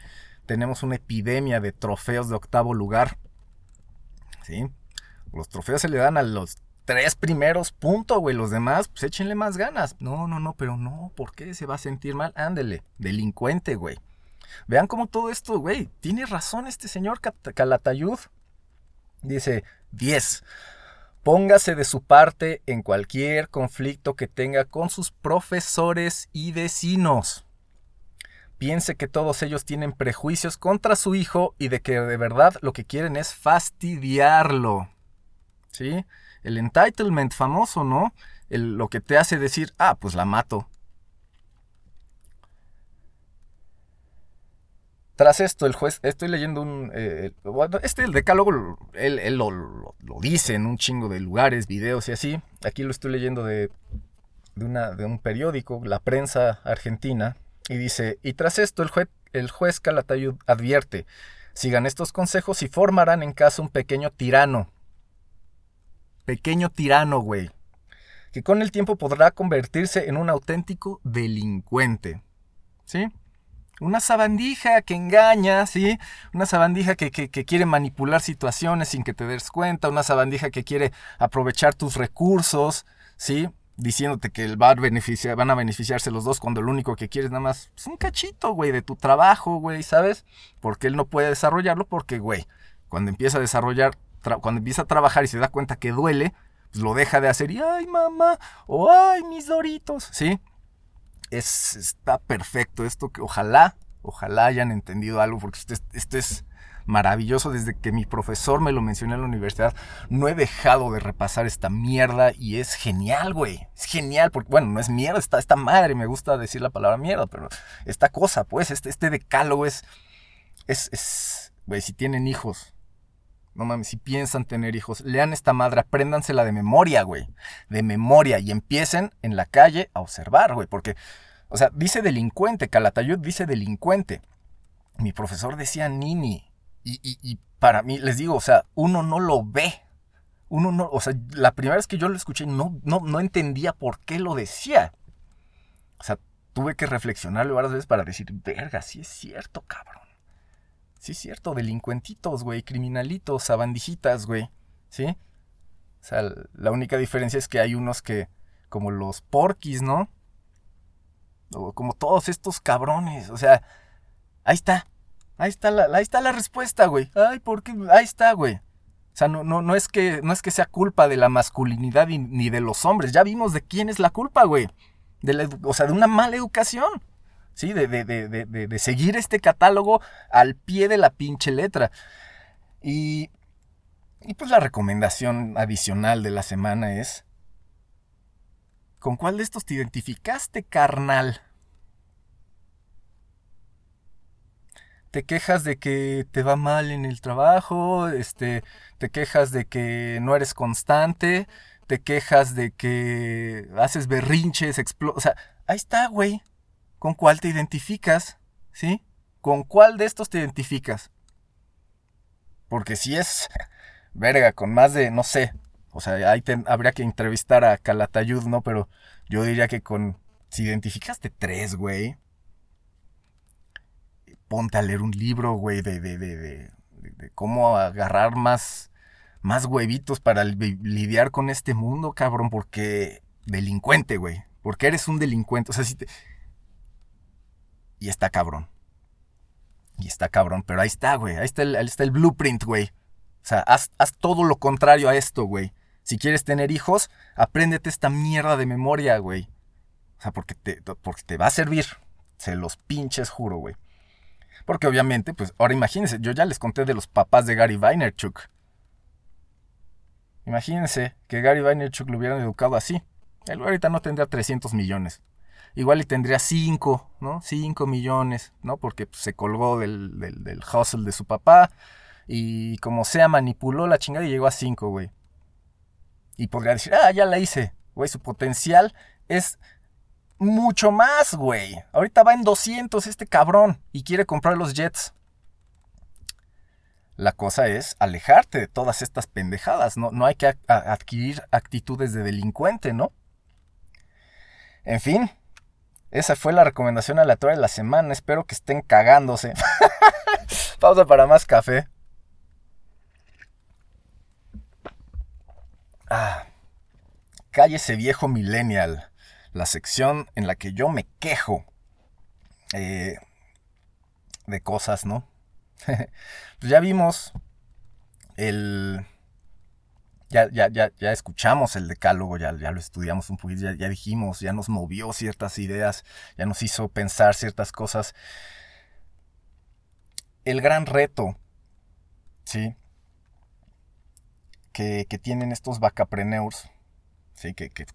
tenemos una epidemia de trofeos de octavo lugar. ¿Sí? Los trofeos se le dan a los tres primeros, punto, güey. Los demás, pues échenle más ganas. No, no, no, pero no, ¿por qué se va a sentir mal? Ándele, delincuente, güey. Vean cómo todo esto, güey. Tiene razón este señor Calatayud. Dice 10. Póngase de su parte en cualquier conflicto que tenga con sus profesores y vecinos. Piense que todos ellos tienen prejuicios contra su hijo y de que de verdad lo que quieren es fastidiarlo. ¿Sí? El entitlement famoso, ¿no? El- lo que te hace decir, ah, pues la mato. Tras esto, el juez, estoy leyendo un... eh, este, el decálogo, él, él lo, lo- lo dice en un chingo de lugares, videos y así. Aquí lo estoy leyendo de, de, una, de un periódico, La Prensa Argentina, y dice, y tras esto el, jue- el juez Calatayud advierte, sigan estos consejos y formarán en casa un pequeño tirano. Pequeño tirano, güey. Que con el tiempo podrá convertirse en un auténtico delincuente. ¿Sí? Una sabandija que engaña, ¿sí? Una sabandija que, que- que quiere manipular situaciones sin que te des cuenta, una sabandija que quiere aprovechar tus recursos, ¿sí? Diciéndote que a beneficiar, van a beneficiarse los dos cuando lo único que quieres nada más es un cachito, güey, de tu trabajo, güey, ¿sabes? Porque él no puede desarrollarlo porque, güey, cuando empieza a desarrollar, cuando empieza a trabajar y se da cuenta que duele, pues lo deja de hacer y, ay, mamá, o ay, mis doritos, ¿sí? es, está perfecto esto que ojalá, ojalá hayan entendido algo porque esto es, esto es maravilloso desde que mi profesor me lo mencionó en la universidad. No he dejado de repasar esta mierda y es genial, güey. Es genial porque, bueno, no es mierda, está esta madre, me gusta decir la palabra mierda, pero esta cosa, pues, este, este decálogo es, es, es, güey, si tienen hijos, no mames, si piensan tener hijos, lean esta madre, apréndansela de memoria, güey. De memoria y empiecen en la calle a observar, güey. Porque, o sea, dice delincuente, Calatayud dice delincuente. Mi profesor decía nini. Y, y- y para mí, les digo, o sea, uno no lo ve. Uno no, o sea, la primera vez que yo lo escuché no, no, no entendía por qué lo decía. O sea, tuve que reflexionarlo varias veces para decir, verga, sí es cierto, cabrón. Sí es cierto, delincuentitos, güey, criminalitos, sabandijitas, güey. ¿Sí? O sea, la única diferencia es que hay unos que, como los porquis, ¿no? O como todos estos cabrones, o sea, ahí está. Ahí está la, ahí está la respuesta, güey. Ay, ¿por qué? Ahí está, güey. O sea, no, no, no, es que, no es que sea culpa de la masculinidad ni, de los hombres. Ya vimos de quién es la culpa, güey. De la o sea, de una mala educación. ¿Sí? De, de, de- de seguir este catálogo al pie de la pinche letra. Y, y pues la recomendación adicional de la semana es... ¿Con cuál de estos te identificaste, carnal? Te quejas de que te va mal en el trabajo, este, te quejas de que no eres constante, te quejas de que haces berrinches, explo- o sea, ahí está, güey. ¿Con cuál te identificas? ¿Sí? ¿Con cuál de estos te identificas? Porque si es, verga, con más de, no sé, o sea, ahí te- habría que entrevistar a Calatayud, ¿no? Pero yo diría que con, si identificaste tres, güey, ponte a leer un libro, güey, de, de, de, de, cómo agarrar más, más huevitos para li- lidiar con este mundo, cabrón, porque delincuente, güey. Porque eres un delincuente. O sea, si te... Y está cabrón. Y está cabrón. Pero ahí está, güey. Ahí está el, ahí está el blueprint, güey. O sea, haz, haz todo lo contrario a esto, güey. Si quieres tener hijos, apréndete esta mierda de memoria, güey. O sea, porque te, porque te va a servir. Se los pinches juro, güey. Porque obviamente, pues, ahora imagínense, yo ya les conté de los papás de Gary Vaynerchuk. Imagínense que Gary Vaynerchuk lo hubieran educado así. Él ahorita no tendría 300 millones. Igual y tendría 5, ¿no? 5 millones, ¿no? Porque pues, se colgó del, del, del hustle de su papá. Y como sea, manipuló la chingada y llegó a 5, güey. Y podría decir, ah, ya la hice. Güey, su potencial es mucho más, güey. Ahorita va en 200 este cabrón y quiere comprar los jets. La cosa es alejarte de todas estas pendejadas. No, no hay que adquirir actitudes de delincuente, ¿no? En fin, esa fue la recomendación aleatoria de la semana. Espero que estén cagándose. Pausa para más café. Ah, cállese viejo millennial la sección en la que yo me quejo eh, de cosas, ¿no? pues ya vimos el... Ya, ya, ya, escuchamos el decálogo, ya, lo estudiamos un poquito, ya, ya dijimos, ya nos movió ciertas ideas, ya nos hizo pensar ciertas cosas. El gran reto, ¿sí? Que, que tienen estos vacapreneurs Sí, que, que,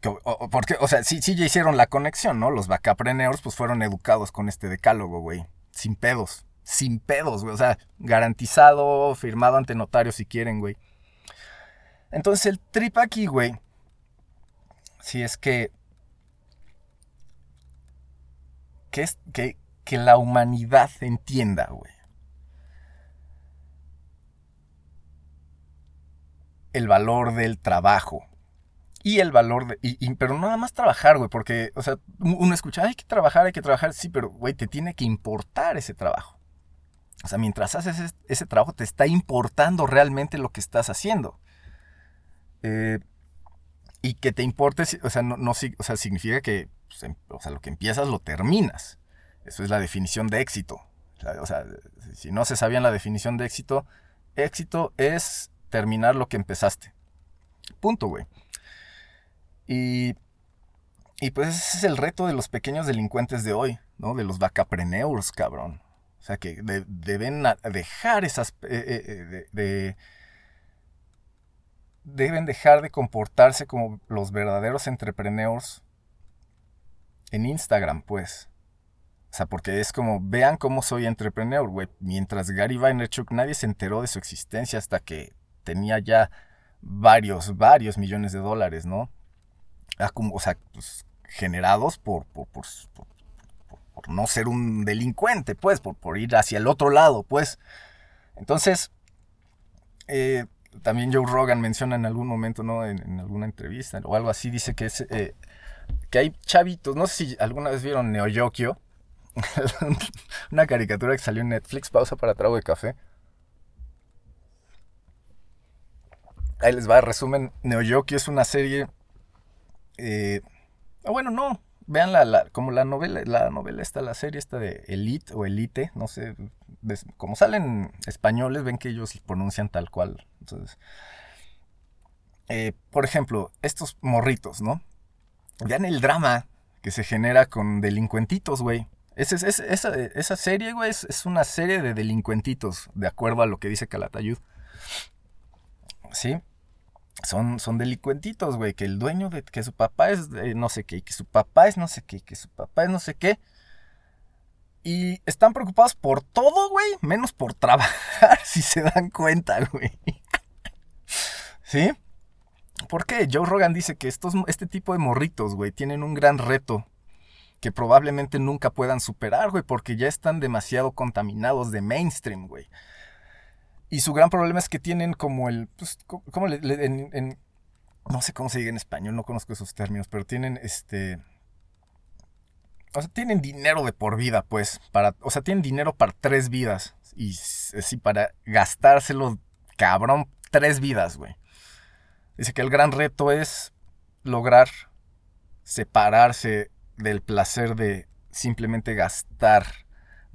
porque, o sea, sí, sí ya hicieron la conexión, ¿no? Los vacapreneurs pues fueron educados con este decálogo, güey. Sin pedos. Sin pedos, güey. O sea, garantizado, firmado ante notario si quieren, güey. Entonces el trip aquí, güey. Si es que. Que, es, que, que la humanidad entienda, güey. El valor del trabajo y el valor de... Y, pero nada más trabajar, güey, porque, o sea, uno escucha, hay que trabajar, hay que trabajar, sí, pero, güey, te tiene que importar ese trabajo. O sea, mientras haces ese, trabajo, te está importando realmente lo que estás haciendo. Eh, y que te importe, o sea, no, no o sea, significa que, pues, em, o sea, lo que empiezas lo terminas. Eso es la definición de éxito. O sea, si no se sabían la definición de éxito, éxito es terminar lo que empezaste. Punto, güey. Y, pues ese es el reto de los pequeños delincuentes de hoy, ¿no? De los vacapreneurs, cabrón. O sea, que deben dejar esas... Eh, eh, eh, de, deben dejar de comportarse como los verdaderos entrepreneurs en Instagram, pues. O sea, porque es como, vean cómo soy entrepreneur, güey. Mientras Gary Vaynerchuk nadie se enteró de su existencia hasta que tenía ya varios, varios millones de dólares, ¿no? O sea, pues, generados por, por, no ser un delincuente, pues, por, ir hacia el otro lado, pues. Entonces, eh, también Joe Rogan menciona en algún momento, ¿no? En, alguna entrevista o algo así, dice que, es, eh, que hay chavitos, no sé si alguna vez vieron Neoyokio, una caricatura que salió en Netflix, pausa para trago de café. Ahí les va, resumen, Neoyokio es una serie eh, ah, bueno, no. Vean la, como la novela, la novela está, la serie está de Elite o Elite, no sé, como salen españoles, ven que ellos pronuncian tal cual. Entonces, eh, por ejemplo, estos morritos, ¿no? Vean el drama que se genera con delincuentitos, güey. esa, esa, serie, güey, es, es, una serie de delincuentitos, de acuerdo a lo que dice Calatayud. ¿Sí? Son, son delincuentitos, güey, que el dueño de que su papá es no sé qué, que su papá es no sé qué, que su papá es no sé qué. Y están preocupados por todo, güey, menos por trabajar, si se dan cuenta, güey. ¿Sí? ¿Por qué? Joe Rogan dice que estos, este tipo de morritos, güey, tienen un gran reto que probablemente nunca puedan superar, güey, porque ya están demasiado contaminados de mainstream, güey. Y su gran problema es que tienen como el. Pues, ¿Cómo le, no sé cómo se diga en español, no conozco esos términos, pero tienen este. O sea, tienen dinero de por vida, pues. Para, o sea, tienen dinero para tres vidas. Y sí, para gastárselo, cabrón, tres vidas, güey. Dice que el gran reto es lograr separarse del placer de simplemente gastar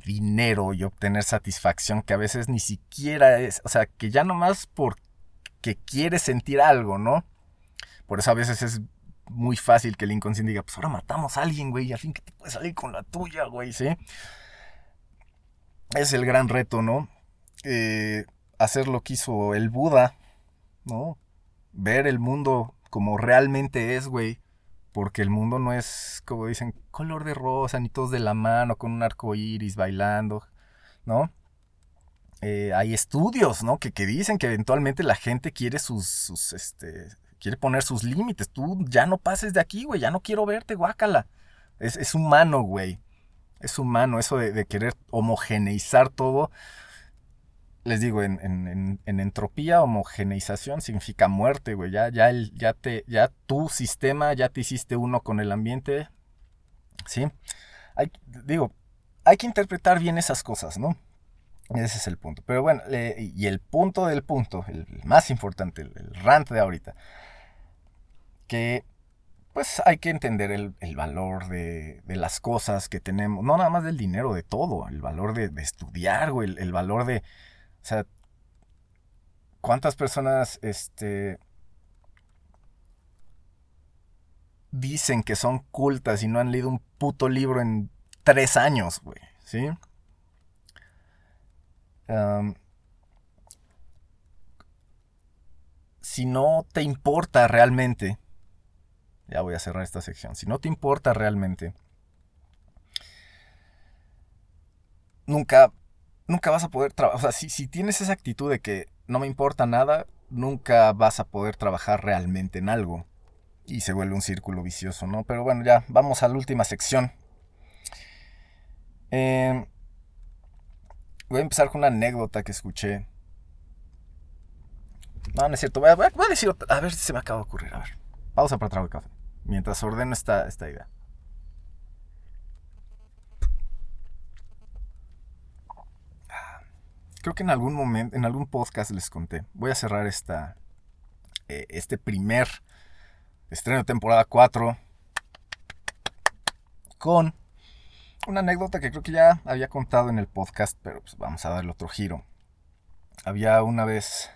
dinero y obtener satisfacción que a veces ni siquiera es, o sea, que ya nomás porque quiere sentir algo, ¿no? Por eso a veces es muy fácil que el inconsciente diga, pues ahora matamos a alguien, güey, y al fin que te puedes salir con la tuya, güey, ¿sí? Es el gran reto, ¿no? Eh, hacer lo que hizo el Buda, ¿no? Ver el mundo como realmente es, güey. Porque el mundo no es, como dicen, color de rosa, ni todos de la mano, con un arco iris bailando, ¿no? Eh, hay estudios, ¿no? Que, que, dicen que eventualmente la gente quiere sus, sus este, quiere poner sus límites. Tú ya no pases de aquí, güey, ya no quiero verte, guácala. Es, es humano, güey. Es humano eso de, de querer homogeneizar todo les digo, en, entropía, homogeneización significa muerte, güey. Ya, ya, el, ya, te, ya tu sistema, ya te hiciste uno con el ambiente. ¿Sí? Digo, hay que interpretar bien esas cosas, ¿no? Ese es el punto. Pero bueno, y el punto del punto, el más importante, el, rant de ahorita, que pues hay que entender el, valor de, las cosas que tenemos, no nada más del dinero, de todo, el valor de, estudiar, güey, el valor de, o sea, ¿cuántas personas este, dicen que son cultas y no han leído un puto libro en tres años, güey? ¿Sí? si no te importa realmente, ya voy a cerrar esta sección, si no te importa realmente, nunca nunca vas a poder trabajar. O sea, si, tienes esa actitud de que no me importa nada, nunca vas a poder trabajar realmente en algo. Y se vuelve un círculo vicioso, ¿no? Pero bueno, ya, vamos a la última sección. Em, voy a empezar con una anécdota que escuché. No, no es cierto. Voy a, decir otra. A ver si se me acaba de ocurrir. A ver. Pausa para trago de café. Mientras ordeno esta idea. Creo que en algún momento, en algún podcast les conté. Voy a cerrar esta, eh, este primer estreno de temporada 4 con una anécdota que creo que ya había contado en el podcast, pero pues vamos a darle otro giro. Había una vez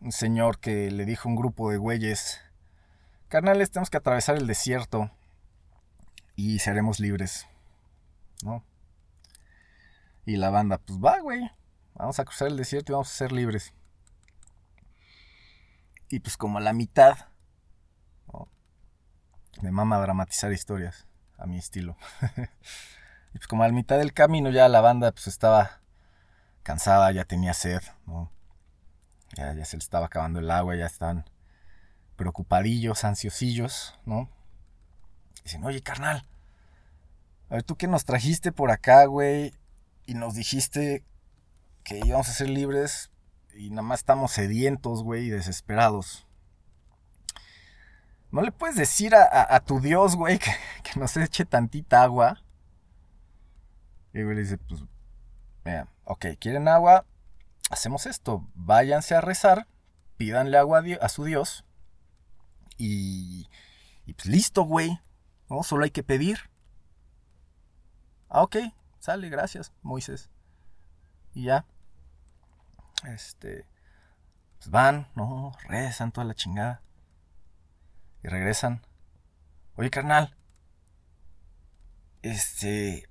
un señor que le dijo a un grupo de güeyes, carnales, tenemos que atravesar el desierto y seremos libres, ¿no? Y la banda, pues va, güey. Vamos a cruzar el desierto y vamos a ser libres. Y pues como a la mitad, me mama dramatizar historias a mi estilo. y pues como a la mitad del camino ya la banda pues estaba cansada, ya tenía sed, Ya, ya se le estaba acabando el agua, ya están preocupadillos, ansiosillos, ¿no? Dicen, oye, carnal, a ver, tú que nos trajiste por acá, güey, y nos dijiste que íbamos a ser libres y nada más estamos sedientos, güey, y desesperados. ¿No le puedes decir a, tu Dios, güey, que, nos eche tantita agua? Y güey le dice, pues, mira, ok, ¿quieren agua? Hacemos esto, váyanse a rezar, pídanle agua a, su Dios y, y pues listo, güey, ¿no? Solo hay que pedir. Ah, ok, sale, gracias, Moisés. Y ya. Este. Pues van, no, rezan toda la chingada. Y regresan. Oye, carnal. Este.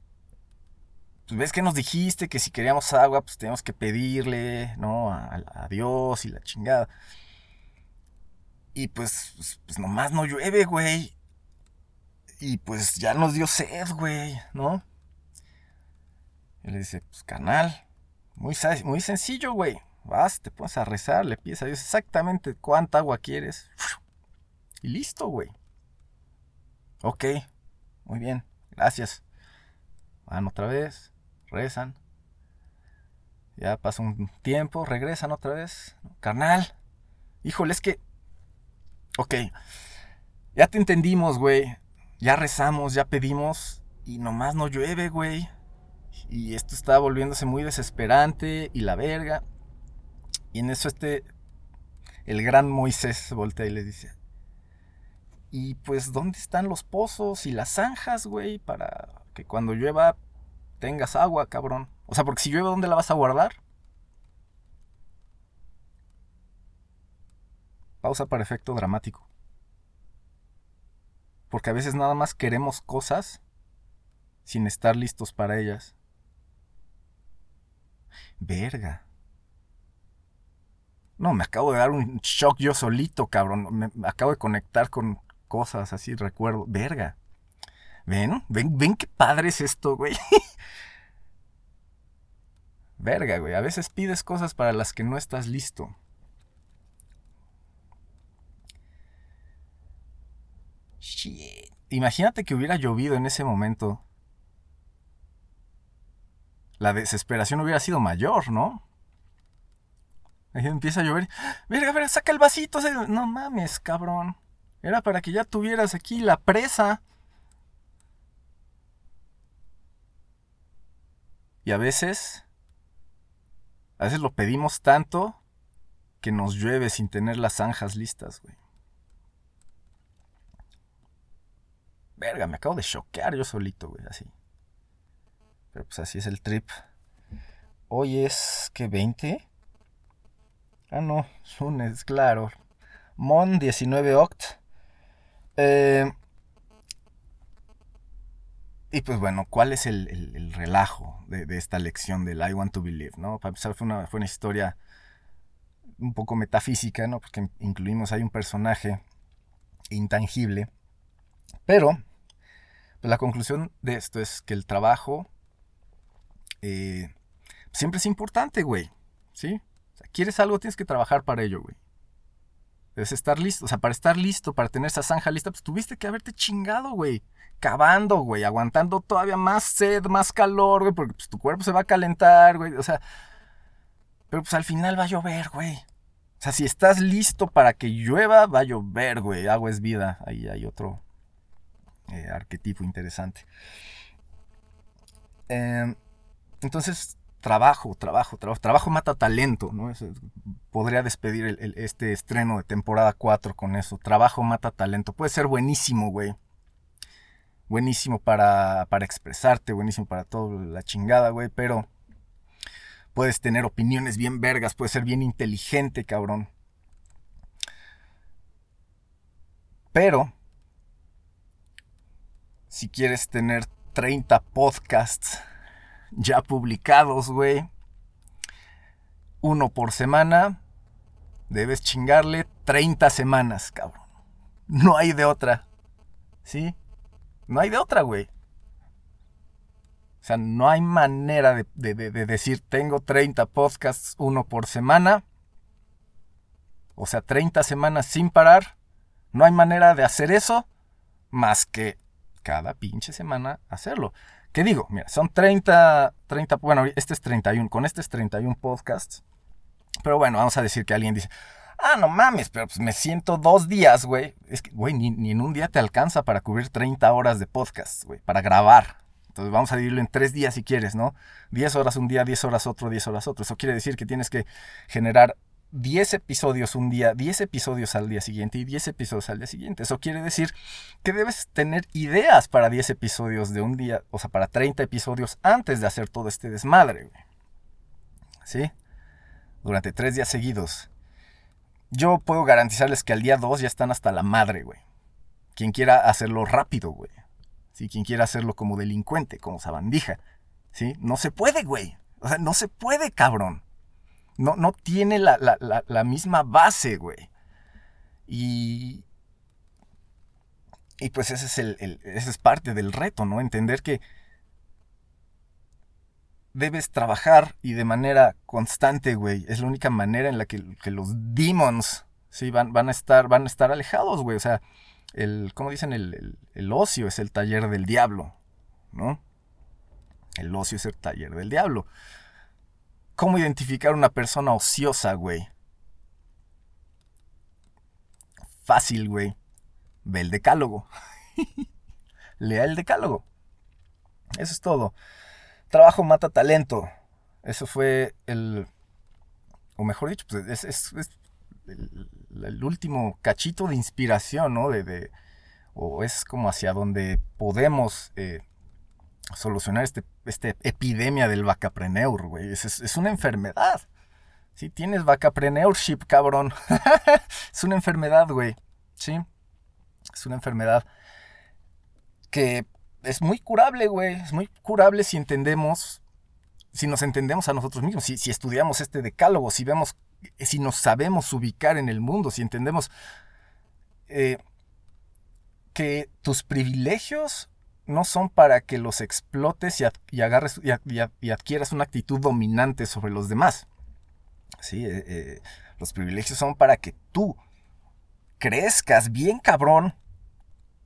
Pues ves que nos dijiste que si queríamos agua, pues teníamos que pedirle, ¿no? A, Dios y la chingada. Y pues, pues, pues nomás no llueve, güey. Y pues ya nos dio sed, güey, ¿no? Y le dice, pues carnal, muy, sencillo, güey. Vas, te pones a rezar, le pides a Dios exactamente cuánta agua quieres. Y listo, güey. Ok, muy bien, gracias. Van otra vez, rezan. Ya pasa un tiempo, regresan otra vez. Carnal, híjole, es que... Ok, ya te entendimos, güey. Ya rezamos, ya pedimos y nomás no llueve, güey. Y esto está volviéndose muy desesperante y la verga. Y en eso este, el gran Moisés voltea y le dice, Y pues, ¿dónde están los pozos y las zanjas, güey? Para que cuando llueva tengas agua, cabrón. O sea, porque si llueve, ¿dónde la vas a guardar? Pausa para efecto dramático. Porque a veces nada más queremos cosas sin estar listos para ellas. Verga. No, me acabo de dar un shock yo solito, cabrón. Me, acabo de conectar con cosas así, recuerdo. Verga. ¿Ven? ¿Ven, ven qué padre es esto, güey? Verga, güey. A veces pides cosas para las que no estás listo. Imagínate que hubiera llovido en ese momento. La desesperación hubiera sido mayor, ¿no? Ahí empieza a llover. Verga, verga, saca el vasito. No mames, cabrón. Era para que ya tuvieras aquí la presa. Y a veces, a veces lo pedimos tanto que nos llueve sin tener las zanjas listas, güey. Verga, me acabo de choquear yo solito, güey, así. Pero pues así es el trip. Hoy es, ¿qué? ¿20? Ah, no, lunes, claro. Mon 19 Oct. Eh, y pues bueno, ¿cuál es el, relajo de, esta lección del I Want to Believe? ¿no? Para empezar, fue una, fue una historia un poco metafísica, ¿no? Porque incluimos ahí un personaje intangible. Pero pues la conclusión de esto es que el trabajo eh, siempre es importante, güey. ¿Sí? O sea, quieres algo, tienes que trabajar para ello, güey. Debes estar listo. O sea, para estar listo, para tener esa zanja lista, pues tuviste que haberte chingado, güey. Cavando, güey. Aguantando todavía más sed, más calor, güey. Porque pues, tu cuerpo se va a calentar, güey. O sea. Pero pues al final va a llover, güey. O sea, si estás listo para que llueva, va a llover, güey. Agua es vida. Ahí hay otro eh, arquetipo interesante. Em, entonces, trabajo, trabajo, trabajo. Trabajo mata talento, ¿no? podría despedir este estreno de temporada 4 con eso. Trabajo mata talento. Puede ser buenísimo, güey. Buenísimo para, para expresarte, buenísimo para toda la chingada, güey, pero puedes tener opiniones bien vergas, puedes ser bien inteligente, cabrón. Pero si quieres tener 30 podcasts ya publicados, güey, uno por semana, debes chingarle 30 semanas, cabrón. No hay de otra. ¿Sí? No hay de otra, güey. O sea, no hay manera de, de, decir, tengo 30 podcasts, uno por semana. O sea, 30 semanas sin parar. No hay manera de hacer eso más que cada pinche semana hacerlo. ¿Qué digo? Mira, son 30, 30, bueno, este es 31, con este es 31 podcasts. Pero bueno, vamos a decir que alguien dice, ah, no mames, pero pues me siento dos días, güey. Es que, güey, ni, en un día te alcanza para cubrir 30 horas de podcast, güey, para grabar. Entonces vamos a dividirlo en tres días si quieres, ¿no? 10 horas un día, 10 horas otro, 10 horas otro. Eso quiere decir que tienes que generar 10 episodios un día, 10 episodios al día siguiente y 10 episodios al día siguiente. Eso quiere decir que debes tener ideas para 10 episodios de un día, o sea, para 30 episodios antes de hacer todo este desmadre, güey. ¿Sí? Durante 3 días seguidos. Yo puedo garantizarles que al día 2 ya están hasta la madre, güey. Quien quiera hacerlo rápido, güey. ¿Sí? Quien quiera hacerlo como delincuente, como sabandija. ¿Sí? No se puede, güey. O sea, no se puede, cabrón no, tiene la, misma base, güey. Y, y pues ese es, el, es parte del reto, ¿no? Entender que debes trabajar y de manera constante, güey. Es la única manera en la que, los demons, sí, van, van, a estar, van a estar alejados, güey. O sea, el, ¿cómo dicen? El, el, ocio es el taller del diablo, ¿no? El ocio es el taller del diablo. ¿Cómo identificar una persona ociosa, güey? Fácil, güey. Ve el decálogo. Lea el decálogo. Eso es todo. Trabajo mata talento. Eso fue el... O mejor dicho, pues es, el, último cachito de inspiración, ¿no? De, o es como hacia donde podemos eh, solucionar este, esta epidemia del vacapreneur, güey. Es, es, una enfermedad. Si tienes vacapreneurship, cabrón. es una enfermedad, güey. Sí. Es una enfermedad que es muy curable, güey. Es muy curable si entendemos, si nos entendemos a nosotros mismos, si, si estudiamos este decálogo, si vemos, si nos sabemos ubicar en el mundo, si entendemos eh, que tus privilegios no son para que los explotes y, agarres y, adquieras una actitud dominante sobre los demás. ¿Sí? Eh, eh, los privilegios son para que tú crezcas bien cabrón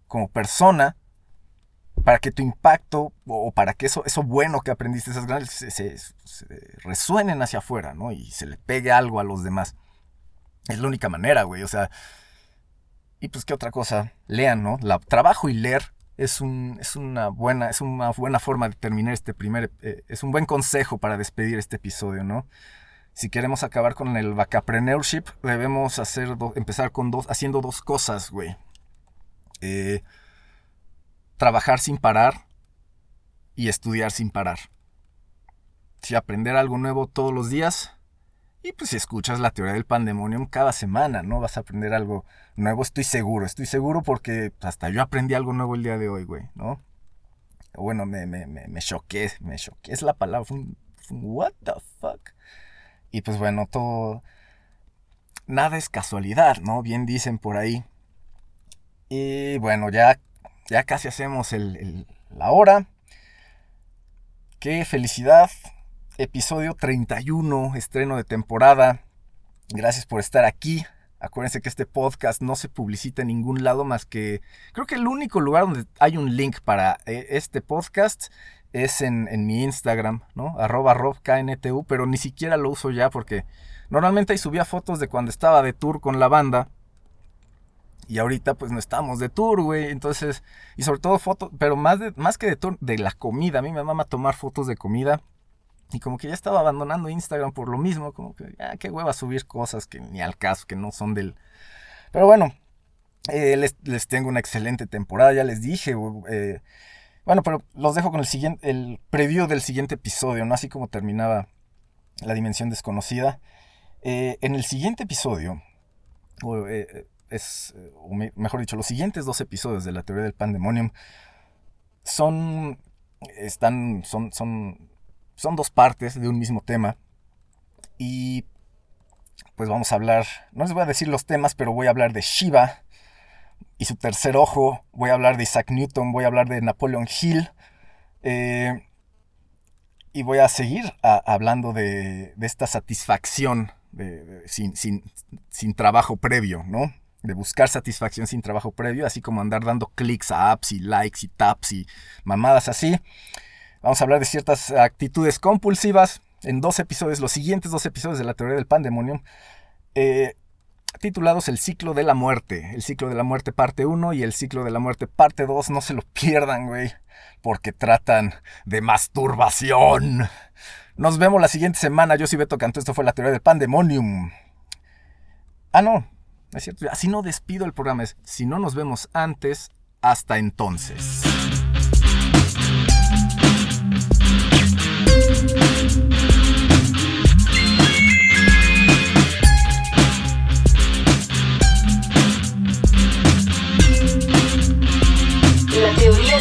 como persona, para que tu impacto o para que eso, eso bueno que aprendiste, esas grandes, se, resuenen hacia afuera, ¿no? Y se le pegue algo a los demás. Es la única manera, güey. O sea, y pues qué otra cosa, lean, ¿no? La, trabajo y leer es, un, es, una buena, es una buena forma de terminar este primer, eh, es un buen consejo para despedir este episodio, ¿no? Si queremos acabar con el vacapreneurship, debemos hacer empezar con dos, haciendo dos cosas, güey. Eh, trabajar sin parar y estudiar sin parar. Si aprender algo nuevo todos los días, y pues si escuchas la teoría del pandemonium cada semana, ¿no? Vas a aprender algo nuevo, estoy seguro, estoy seguro porque hasta yo aprendí algo nuevo el día de hoy, güey, ¿no? Bueno, me, me, me, me choqué, me choqué, es la palabra, fue un, what the fuck. Y pues bueno, todo, nada es casualidad, ¿no? Bien dicen por ahí. Y bueno, ya, ya casi hacemos el, la hora. Qué felicidad, episodio 31, estreno de temporada. Gracias por estar aquí. Acuérdense que este podcast no se publicita en ningún lado más que... Creo que el único lugar donde hay un link para eh, este podcast es en, mi Instagram, ¿no? Arroba robkntu, pero ni siquiera lo uso ya porque normalmente ahí subía fotos de cuando estaba de tour con la banda. Y ahorita pues no estamos de tour, güey. Entonces, y sobre todo fotos, pero más, más que de tour, de la comida. A mí me mama tomar fotos de comida. Y como que ya estaba abandonando Instagram por lo mismo, como que, ya, qué hueva subir cosas que ni al caso, que no son del... Pero bueno, eh, les, tengo una excelente temporada, ya les dije. Eh, bueno, pero los dejo con el siguiente, el preview del siguiente episodio, ¿no? Así como terminaba la dimensión desconocida. Eh, en el siguiente episodio, es, mejor dicho, los siguientes dos episodios de la teoría del pandemonium son, están, son, son son dos partes de un mismo tema. Y pues vamos a hablar, no les voy a decir los temas, pero voy a hablar de Shiva y su tercer ojo, voy a hablar de Isaac Newton, voy a hablar de Napoleon Hill. Eh, y voy a seguir hablando de, esta satisfacción sin, sin, trabajo previo, ¿no? De buscar satisfacción sin trabajo previo, así como andar dando clics a apps y likes y taps y mamadas así. Vamos a hablar de ciertas actitudes compulsivas en dos episodios, los siguientes dos episodios de la teoría del pandemonium, eh, titulados El ciclo de la muerte. El ciclo de la muerte parte 1 y el ciclo de la muerte parte 2. No se lo pierdan, güey, porque tratan de masturbación. Nos vemos la siguiente semana. Yo soy Beto Canto. Esto fue la teoría del pandemonium. Ah, no. Es cierto. Así no despido el programa. Es, si no nos vemos antes, hasta entonces. La teoría